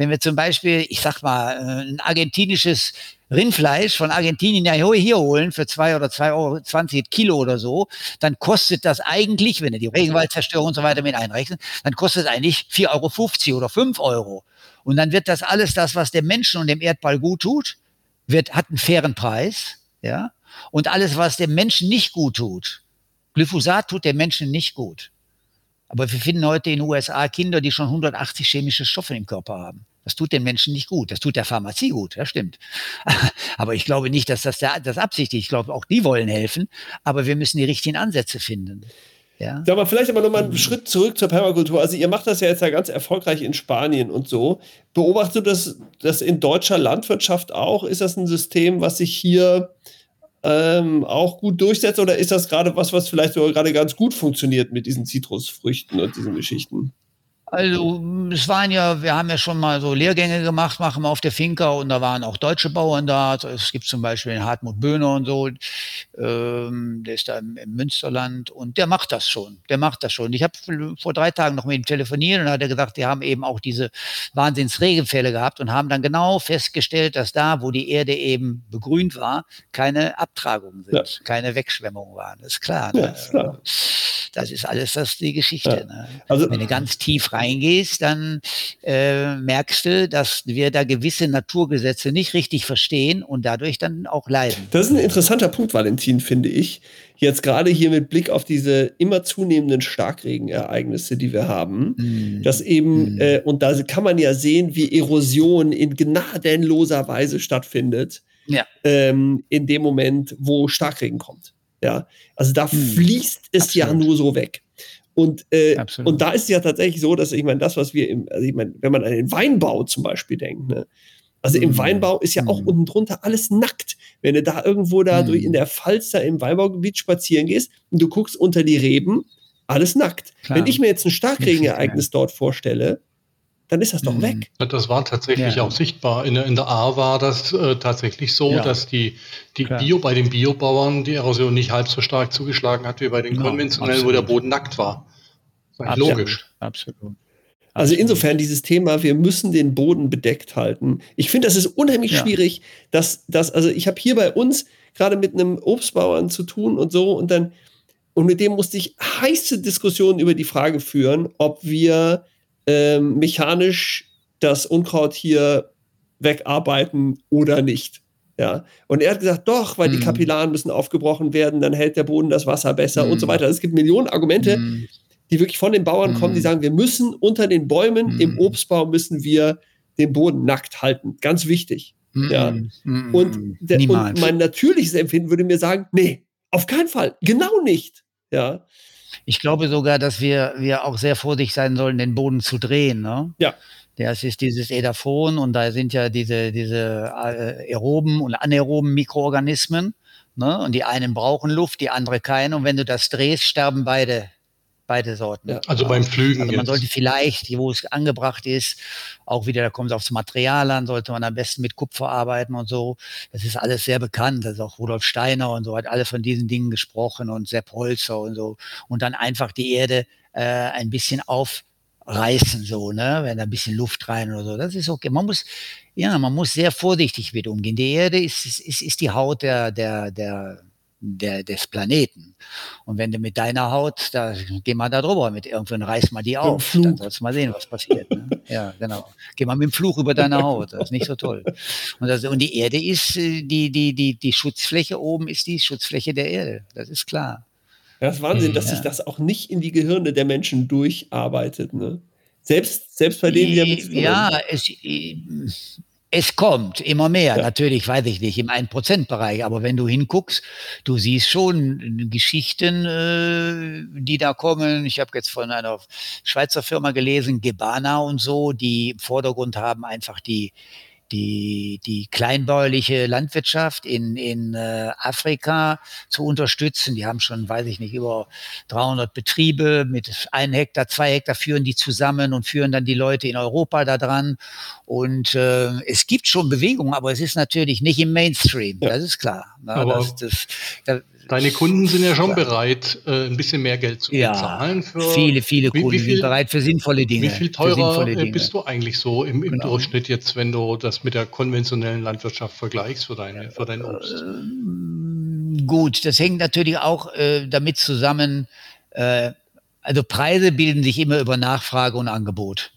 [SPEAKER 4] Wenn wir zum Beispiel, ich sag mal, äh, ein argentinisches Rindfleisch von Argentinien hier holen für zwei oder zwei Euro 20 Kilo oder so, dann kostet das eigentlich, wenn ihr die Regenwaldzerstörung und so weiter mit einrechnet, dann kostet eigentlich 4,50 Euro oder 5 Euro. Und dann wird das alles das, was dem Menschen und dem Erdball gut tut, wird, hat einen fairen Preis, ja. Und alles, was dem Menschen nicht gut tut, Glyphosat tut dem Menschen nicht gut. Aber wir finden heute in den USA Kinder, die schon 180 chemische Stoffe im Körper haben. Das tut den Menschen nicht gut. Das tut der Pharmazie gut, das stimmt. Aber ich glaube nicht, dass das der, das absichtlich. Ich glaube, auch die wollen helfen. Aber wir müssen die richtigen Ansätze finden. Ja.
[SPEAKER 3] Sag mal, vielleicht aber nochmal einen Schritt zurück zur Permakultur. Also ihr macht das ja jetzt ja ganz erfolgreich in Spanien und so. Beobachtest du das, das in deutscher Landwirtschaft auch? Ist das ein System, was sich hier ähm, auch gut durchsetzt oder ist das gerade was, was vielleicht sogar gerade ganz gut funktioniert mit diesen Zitrusfrüchten und diesen Geschichten?
[SPEAKER 4] Also es waren ja, wir haben ja schon mal so Lehrgänge gemacht, machen wir auf der Finca und da waren auch deutsche Bauern da. Also es gibt zum Beispiel den Hartmut Böhner und so, ähm, der ist da im, im, Münsterland und der macht das schon. Der macht das schon. Ich habe vor drei Tagen noch mit ihm telefoniert und hat er gesagt, die haben eben auch diese Wahnsinnsregenfälle gehabt und haben dann genau festgestellt, dass da, wo die Erde eben begrünt war, keine Abtragungen sind, ja. keine Wegschwemmungen waren. Das ist klar. Ne? Ja, ist klar. Das ist alles das die Geschichte. Ja. Ne? Also, Wenn du ganz tief reingehst, dann äh, merkst du, dass wir da gewisse Naturgesetze nicht richtig verstehen und dadurch dann auch leiden.
[SPEAKER 3] Das ist ein interessanter Punkt, Valentin, finde ich. Jetzt gerade hier mit Blick auf diese immer zunehmenden Starkregenereignisse, die wir haben, mm. dass eben, mm. äh, und da kann man ja sehen, wie Erosion in gnadenloser Weise stattfindet. Ja. Ähm, in dem Moment, wo Starkregen kommt. Ja, also da hm, fließt es absolut. ja nur so weg. Und, äh, und da ist es ja tatsächlich so, dass ich meine, das, was wir im, also ich meine, wenn man an den Weinbau zum Beispiel denkt, ne? Also im hm. Weinbau ist ja auch hm. unten drunter alles nackt. Wenn du da irgendwo da durch in der Pfalz da im Weinbaugebiet spazieren gehst und du guckst unter die Reben, alles nackt. Klar. Wenn ich mir jetzt ein Starkregenereignis dort vorstelle, dann ist das doch mhm. weg.
[SPEAKER 2] Das war tatsächlich ja. auch sichtbar. In, in, der A war das äh, tatsächlich so, ja. dass die, die Bio bei den Biobauern die Erosion nicht halb so stark zugeschlagen hat wie bei den ja, konventionellen, absolut. wo der Boden nackt war.
[SPEAKER 3] Absolut. Logisch. Absolut. Also insofern dieses Thema, wir müssen den Boden bedeckt halten. Ich finde, das ist unheimlich schwierig, dass das, also ich habe hier bei uns gerade mit einem Obstbauern zu tun und so und dann und mit dem musste ich heiße Diskussionen über die Frage führen, ob wir ähm, mechanisch das Unkraut hier wegarbeiten oder nicht. Ja. Und er hat gesagt, doch, weil mhm. die Kapillaren müssen aufgebrochen werden, dann hält der Boden das Wasser besser mhm. und so weiter. Also es gibt Millionen Argumente, mhm. die wirklich von den Bauern kommen, die mhm. sagen, wir müssen unter den Bäumen im mhm. Obstbau müssen wir den Boden nackt halten. Ganz wichtig. Mhm. Ja. Und, der, und mein natürliches Empfinden würde mir sagen, nee, auf keinen Fall, genau nicht. Ja.
[SPEAKER 4] Ich glaube sogar, dass wir, wir auch sehr vorsichtig sein sollen, den Boden zu drehen. Ne?
[SPEAKER 3] Ja.
[SPEAKER 4] Das ist dieses Edaphon und da sind ja diese, diese äh, aeroben und anaeroben Mikroorganismen. Ne? Und die einen brauchen Luft, die andere keine. Und wenn du das drehst, sterben beide beide Sorten. Ja,
[SPEAKER 2] also beim Flügen.
[SPEAKER 4] Also man sollte vielleicht, wo es angebracht ist, auch wieder, da kommt es aufs Material an, sollte man am besten mit Kupfer arbeiten und so. Das ist alles sehr bekannt. Das ist auch Rudolf Steiner und so hat alle von diesen Dingen gesprochen und Sepp Holzer und so. Und dann einfach die Erde äh, ein bisschen aufreißen, so, ne, wenn da ein bisschen Luft rein oder so. Das ist okay. Man muss, ja, man muss sehr vorsichtig mit umgehen. Die Erde ist, ist, ist die Haut der, der, der, der, des Planeten. Und wenn du mit deiner Haut, da geh mal da drüber, mit irgendwann reiß mal die auf, dann sollst du mal sehen, was passiert. Ne? ja, genau. Geh mal mit dem Fluch über deine Haut, das ist nicht so toll. Und, das, und die Erde ist, äh, die, die, die, die Schutzfläche oben ist die Schutzfläche der Erde, das ist klar.
[SPEAKER 3] Ja, das ist Wahnsinn, dass ja. sich das auch nicht in die Gehirne der Menschen durcharbeitet. Ne? Selbst, selbst bei denen,
[SPEAKER 4] die ja, ja es, es kommt immer mehr, ja. natürlich, weiß ich nicht, im 1%-Bereich, aber wenn du hinguckst, du siehst schon Geschichten, äh, die da kommen. Ich habe jetzt von einer Schweizer Firma gelesen, Gebana und so, die im Vordergrund haben einfach die, die, die kleinbäuerliche Landwirtschaft in, in äh, Afrika zu unterstützen. Die haben schon, weiß ich nicht, über 300 Betriebe mit einem Hektar, zwei Hektar führen die zusammen und führen dann die Leute in Europa da dran. Und äh, es gibt schon Bewegungen, aber es ist natürlich nicht im Mainstream, ja. das ist klar.
[SPEAKER 2] Na, aber das, das, da, Deine Kunden sind ja schon bereit, äh, ein bisschen mehr Geld zu ja, bezahlen.
[SPEAKER 4] Für viele, viele Kunden wie, wie viel, sind bereit für sinnvolle Dinge.
[SPEAKER 2] Wie viel teurer bist du eigentlich so im, im genau. Durchschnitt jetzt, wenn du das mit der konventionellen Landwirtschaft vergleichst für, deine, für dein Obst?
[SPEAKER 4] Ähm, gut, das hängt natürlich auch äh, damit zusammen, äh, also Preise bilden sich immer über Nachfrage und Angebot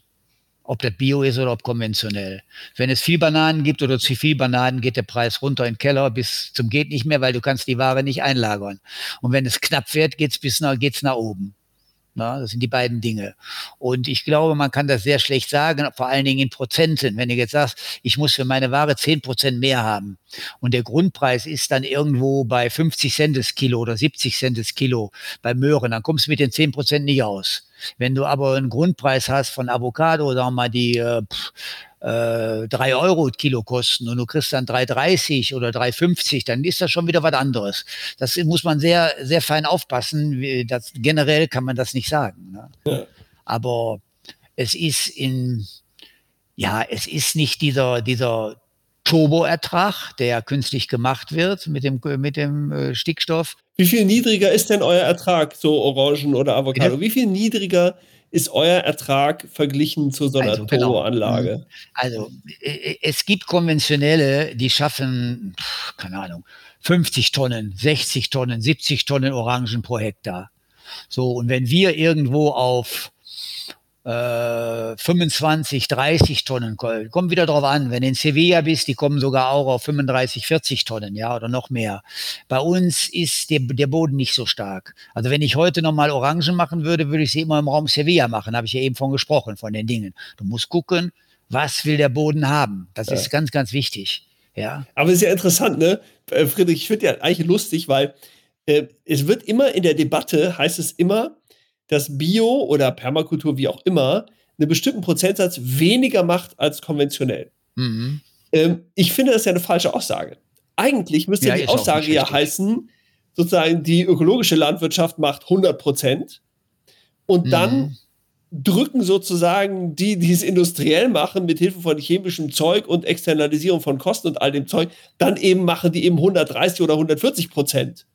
[SPEAKER 4] ob das Bio ist oder ob konventionell. Wenn es viel Bananen gibt oder zu viel Bananen, geht der Preis runter in den Keller bis zum geht nicht mehr, weil du kannst die Ware nicht einlagern. Und wenn es knapp wird, geht's bis nach, geht's nach oben. Na, das sind die beiden Dinge. Und ich glaube, man kann das sehr schlecht sagen, vor allen Dingen in Prozenten. Wenn du jetzt sagst, ich muss für meine Ware zehn Prozent mehr haben und der Grundpreis ist dann irgendwo bei 50 Cent das Kilo oder 70 Cent das Kilo bei Möhren, dann kommst du mit den zehn Prozent nicht aus. Wenn du aber einen Grundpreis hast von Avocado, sagen wir mal, die äh, äh, 3 Euro Kilo kosten und du kriegst dann 3,30 oder 3,50, dann ist das schon wieder was anderes. Das muss man sehr, sehr fein aufpassen. Das, generell kann man das nicht sagen. Ne? Ja. Aber es ist in, ja, es ist nicht dieser, dieser Turboertrag, der künstlich gemacht wird mit dem, mit dem äh, Stickstoff.
[SPEAKER 3] Wie viel niedriger ist denn euer Ertrag, so Orangen oder Avocado? Wie viel niedriger ist euer Ertrag verglichen zu so einer also? Genau.
[SPEAKER 4] Also äh, es gibt konventionelle, die schaffen, keine Ahnung, 50 Tonnen, 60 Tonnen, 70 Tonnen Orangen pro Hektar. So, und wenn wir irgendwo auf 25, äh, 30 Tonnen Gold. Kommt wieder drauf an. Wenn du in Sevilla bist, die kommen sogar auch auf 35, 40 Tonnen, ja, oder noch mehr. Bei uns ist der, der Boden nicht so stark. Also wenn ich heute nochmal Orangen machen würde, würde ich sie immer im Raum Sevilla machen. Habe ich ja eben von gesprochen, von den Dingen. Du musst gucken, was will der Boden haben. Das ja. ist ganz, ganz wichtig. Ja.
[SPEAKER 3] Aber es ist ja interessant, ne? Äh, Friedrich, ich finde ja eigentlich lustig, weil äh, es wird immer in der Debatte, heißt es immer, dass Bio oder Permakultur, wie auch immer, einen bestimmten Prozentsatz weniger macht als konventionell. Mhm. Ähm, ich finde das ja eine falsche Aussage. Eigentlich müsste ja, die Aussage ja heißen, sozusagen die ökologische Landwirtschaft macht 100 Prozent und mhm. dann drücken sozusagen die, die es industriell machen, mit Hilfe von chemischem Zeug und Externalisierung von Kosten und all dem Zeug, dann eben machen die eben 130 oder 140 Prozent.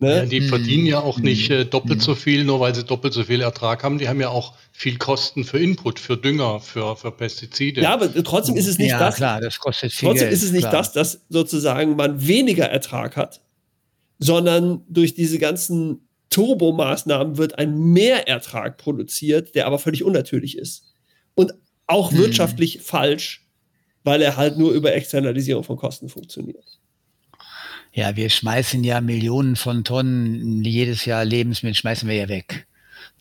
[SPEAKER 2] Ne? Ja, die verdienen ja auch nicht äh, doppelt so viel, nur weil sie doppelt so viel Ertrag haben. Die haben ja auch viel Kosten für Input, für Dünger, für, für Pestizide.
[SPEAKER 3] Ja, aber trotzdem ist es nicht
[SPEAKER 4] ja,
[SPEAKER 3] das.
[SPEAKER 4] Klar, das kostet viel
[SPEAKER 3] trotzdem
[SPEAKER 4] Geld,
[SPEAKER 3] ist es nicht
[SPEAKER 4] klar.
[SPEAKER 3] das, dass sozusagen man weniger Ertrag hat, sondern durch diese ganzen Turbomaßnahmen wird ein Mehrertrag produziert, der aber völlig unnatürlich ist. Und auch
[SPEAKER 4] Hm.
[SPEAKER 3] wirtschaftlich falsch, weil er halt nur über Externalisierung von Kosten funktioniert.
[SPEAKER 4] Ja, wir schmeißen ja Millionen von Tonnen jedes Jahr Lebensmittel, schmeißen wir ja weg.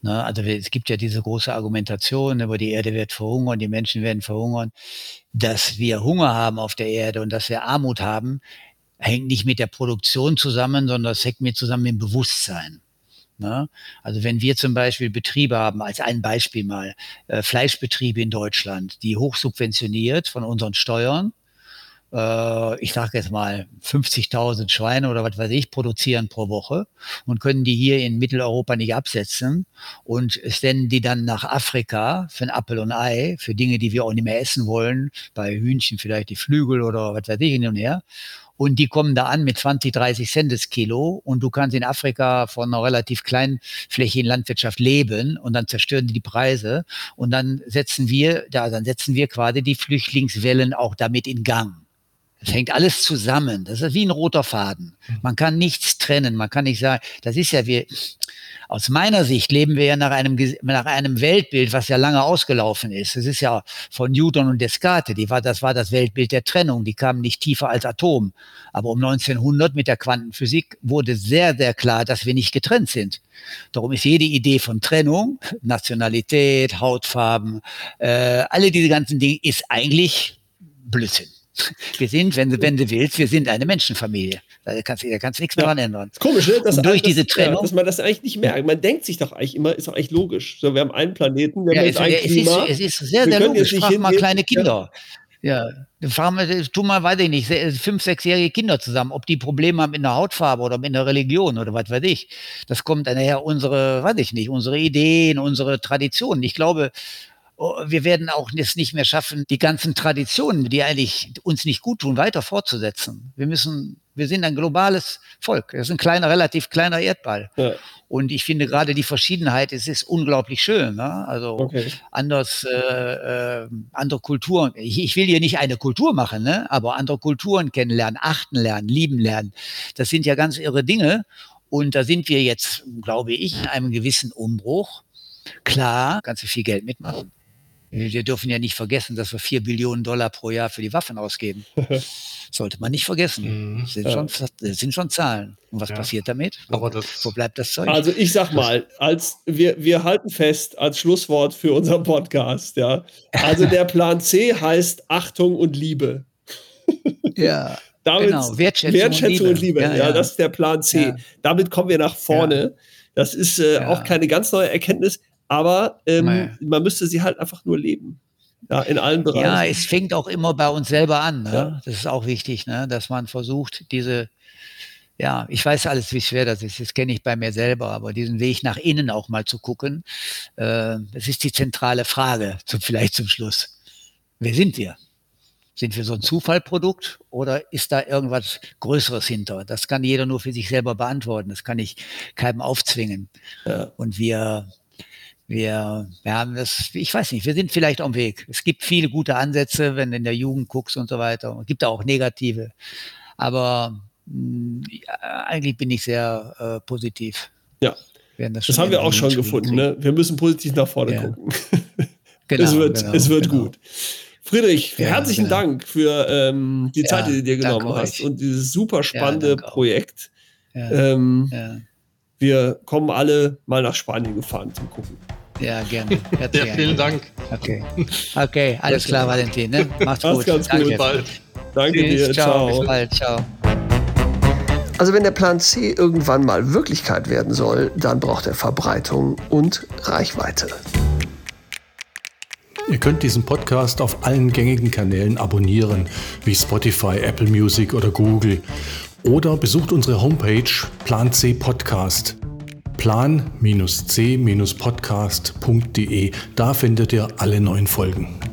[SPEAKER 4] Ne? Also es gibt ja diese große Argumentation, über die Erde wird verhungern, die Menschen werden verhungern. Dass wir Hunger haben auf der Erde und dass wir Armut haben, hängt nicht mit der Produktion zusammen, sondern das hängt mit zusammen mit dem Bewusstsein. Ne? Also wenn wir zum Beispiel Betriebe haben, als ein Beispiel mal, äh, Fleischbetriebe in Deutschland, die hochsubventioniert von unseren Steuern, äh, ich sage jetzt mal 50.000 Schweine oder was weiß ich, produzieren pro Woche und können die hier in Mitteleuropa nicht absetzen und senden die dann nach Afrika für ein Appel und Ei, für Dinge, die wir auch nicht mehr essen wollen, bei Hühnchen vielleicht die Flügel oder was weiß ich hin und her. Und die kommen da an mit 20, 30 Cent das Kilo und du kannst in Afrika von einer relativ kleinflächigen Landwirtschaft leben und dann zerstören die die Preise und dann setzen wir, da, dann setzen wir quasi die Flüchtlingswellen auch damit in Gang. Es hängt alles zusammen. Das ist wie ein roter Faden. Man kann nichts trennen. Man kann nicht sagen, das ist ja wir, aus meiner Sicht leben wir ja nach einem, nach einem Weltbild, was ja lange ausgelaufen ist. Es ist ja von Newton und Descartes. Die war, das war das Weltbild der Trennung. Die kamen nicht tiefer als Atom. Aber um 1900 mit der Quantenphysik wurde sehr, sehr klar, dass wir nicht getrennt sind. Darum ist jede Idee von Trennung, Nationalität, Hautfarben, äh, alle diese ganzen Dinge ist eigentlich Blödsinn. Wir sind, wenn du, wenn du willst, wir sind eine Menschenfamilie. Da kannst du kannst nichts mehr
[SPEAKER 3] Ja.
[SPEAKER 4] dran ändern.
[SPEAKER 3] Komisch, ne? Dass,
[SPEAKER 4] durch
[SPEAKER 3] dass,
[SPEAKER 4] diese Trennung-
[SPEAKER 3] Ja, dass man das eigentlich nicht merkt. Man denkt sich doch eigentlich immer, ist doch eigentlich logisch. So, wir haben einen Planeten, wir
[SPEAKER 4] Ja,
[SPEAKER 3] haben
[SPEAKER 4] es,
[SPEAKER 3] jetzt ein
[SPEAKER 4] es, ist,
[SPEAKER 3] Klima.
[SPEAKER 4] es ist sehr,
[SPEAKER 3] Wir
[SPEAKER 4] sehr logisch. Frag mal kleine Kinder. Ja, fragen wir, tu mal, weiß ich nicht, fünf, sechsjährige Kinder zusammen, ob die Probleme haben mit einer Hautfarbe oder mit einer Religion oder was weiß ich. Das kommt dann her unsere, weiß ich nicht, unsere Ideen, unsere Traditionen. Ich glaube, wir werden auch es nicht mehr schaffen, die ganzen Traditionen, die eigentlich uns nicht gut tun, weiter fortzusetzen. Wir müssen, wir sind ein globales Volk. Das ist ein kleiner, relativ kleiner Erdball.
[SPEAKER 3] Ja,
[SPEAKER 4] Und ich finde gerade die Verschiedenheit, es ist unglaublich schön. Ne? Also
[SPEAKER 3] okay.
[SPEAKER 4] anders, äh, äh, andere Kulturen. Ich, ich will hier nicht eine Kultur machen, ne? aber andere Kulturen kennenlernen, achten lernen, lieben lernen. Das sind ja ganz irre Dinge. Und da sind wir jetzt, glaube ich, in einem gewissen Umbruch. Klar, kannst du viel Geld mitmachen. Wir dürfen ja nicht vergessen, dass wir vier Billionen Dollar pro Jahr für die Waffen ausgeben. Sollte man nicht vergessen.
[SPEAKER 2] Mhm.
[SPEAKER 4] Das sind,
[SPEAKER 3] Ja.
[SPEAKER 4] schon, sind schon Zahlen. Und was
[SPEAKER 2] Ja.
[SPEAKER 4] passiert damit? Wo,
[SPEAKER 2] Aber das-
[SPEAKER 4] wo bleibt das Zeug?
[SPEAKER 3] Also ich sag mal, als wir, wir halten fest als Schlusswort für unseren Podcast, ja. Also der Plan C heißt Achtung und Liebe.
[SPEAKER 4] ja.
[SPEAKER 3] Damit
[SPEAKER 4] Genau, Wertschätzung und
[SPEAKER 3] Wertschätzung und Liebe.
[SPEAKER 4] Liebe.
[SPEAKER 3] Ja,
[SPEAKER 4] Ja,
[SPEAKER 3] das ist der Plan C.
[SPEAKER 4] Ja.
[SPEAKER 3] Damit kommen wir nach vorne. Das ist äh,
[SPEAKER 4] Ja.
[SPEAKER 3] auch keine ganz neue Erkenntnis, aber ähm,
[SPEAKER 4] Nee.
[SPEAKER 3] man müsste sie halt einfach nur leben. Ja, in allen Bereichen.
[SPEAKER 4] Ja, es fängt auch immer bei uns selber an. Ne?
[SPEAKER 3] Ja.
[SPEAKER 4] Das ist auch wichtig, ne? dass man versucht, diese, ja, ich weiß alles, wie schwer das ist. Das kenne ich bei mir selber, aber diesen Weg nach innen auch mal zu gucken, äh, das ist die zentrale Frage, zum, vielleicht zum Schluss. Wer sind wir? Sind wir so ein Zufallprodukt oder ist da irgendwas Größeres hinter? Das kann jeder nur für sich selber beantworten. Das kann ich keinem aufzwingen.
[SPEAKER 3] Ja.
[SPEAKER 4] Und wir, wir, wir haben das, ich weiß nicht, wir sind vielleicht am Weg. Es gibt viele gute Ansätze, wenn du in der Jugend guckst und so weiter. Es gibt auch negative. Aber mh, ja, eigentlich bin ich sehr äh, positiv.
[SPEAKER 3] Ja.
[SPEAKER 4] Das,
[SPEAKER 3] Das haben wir auch schon gefunden. Ne? Wir müssen positiv nach vorne
[SPEAKER 4] Ja.
[SPEAKER 3] gucken.
[SPEAKER 4] Genau,
[SPEAKER 3] es wird,
[SPEAKER 4] genau,
[SPEAKER 3] es wird
[SPEAKER 4] genau.
[SPEAKER 3] gut. Friedrich,
[SPEAKER 4] Ja,
[SPEAKER 3] herzlichen
[SPEAKER 4] genau.
[SPEAKER 3] Dank für ähm, die
[SPEAKER 4] Ja,
[SPEAKER 3] Zeit, die du dir genommen hast
[SPEAKER 4] euch.
[SPEAKER 3] und dieses super spannende. Projekt. Ähm, Wir kommen alle mal nach Spanien gefahren zum Gucken.
[SPEAKER 4] Ja, gerne.
[SPEAKER 2] Ja,
[SPEAKER 4] Herzlichen
[SPEAKER 2] vielen Dank.
[SPEAKER 4] Okay. Okay, alles klar, Valentin. Ne? Macht's
[SPEAKER 3] Mach's
[SPEAKER 4] gut.
[SPEAKER 3] ganz gut.
[SPEAKER 4] Danke.
[SPEAKER 2] Bis bald.
[SPEAKER 3] Danke
[SPEAKER 4] Tschüss,
[SPEAKER 3] dir.
[SPEAKER 4] ciao.
[SPEAKER 3] Ciao.
[SPEAKER 4] Bis bald. Ciao.
[SPEAKER 3] Also wenn der Plan C irgendwann mal Wirklichkeit werden soll, dann braucht er Verbreitung und Reichweite.
[SPEAKER 2] Ihr könnt diesen Podcast auf allen gängigen Kanälen abonnieren, wie Spotify, Apple Music oder Google. Oder besucht unsere Homepage Plan C Podcast. plan-c-podcast.de. Da findet ihr alle neuen Folgen.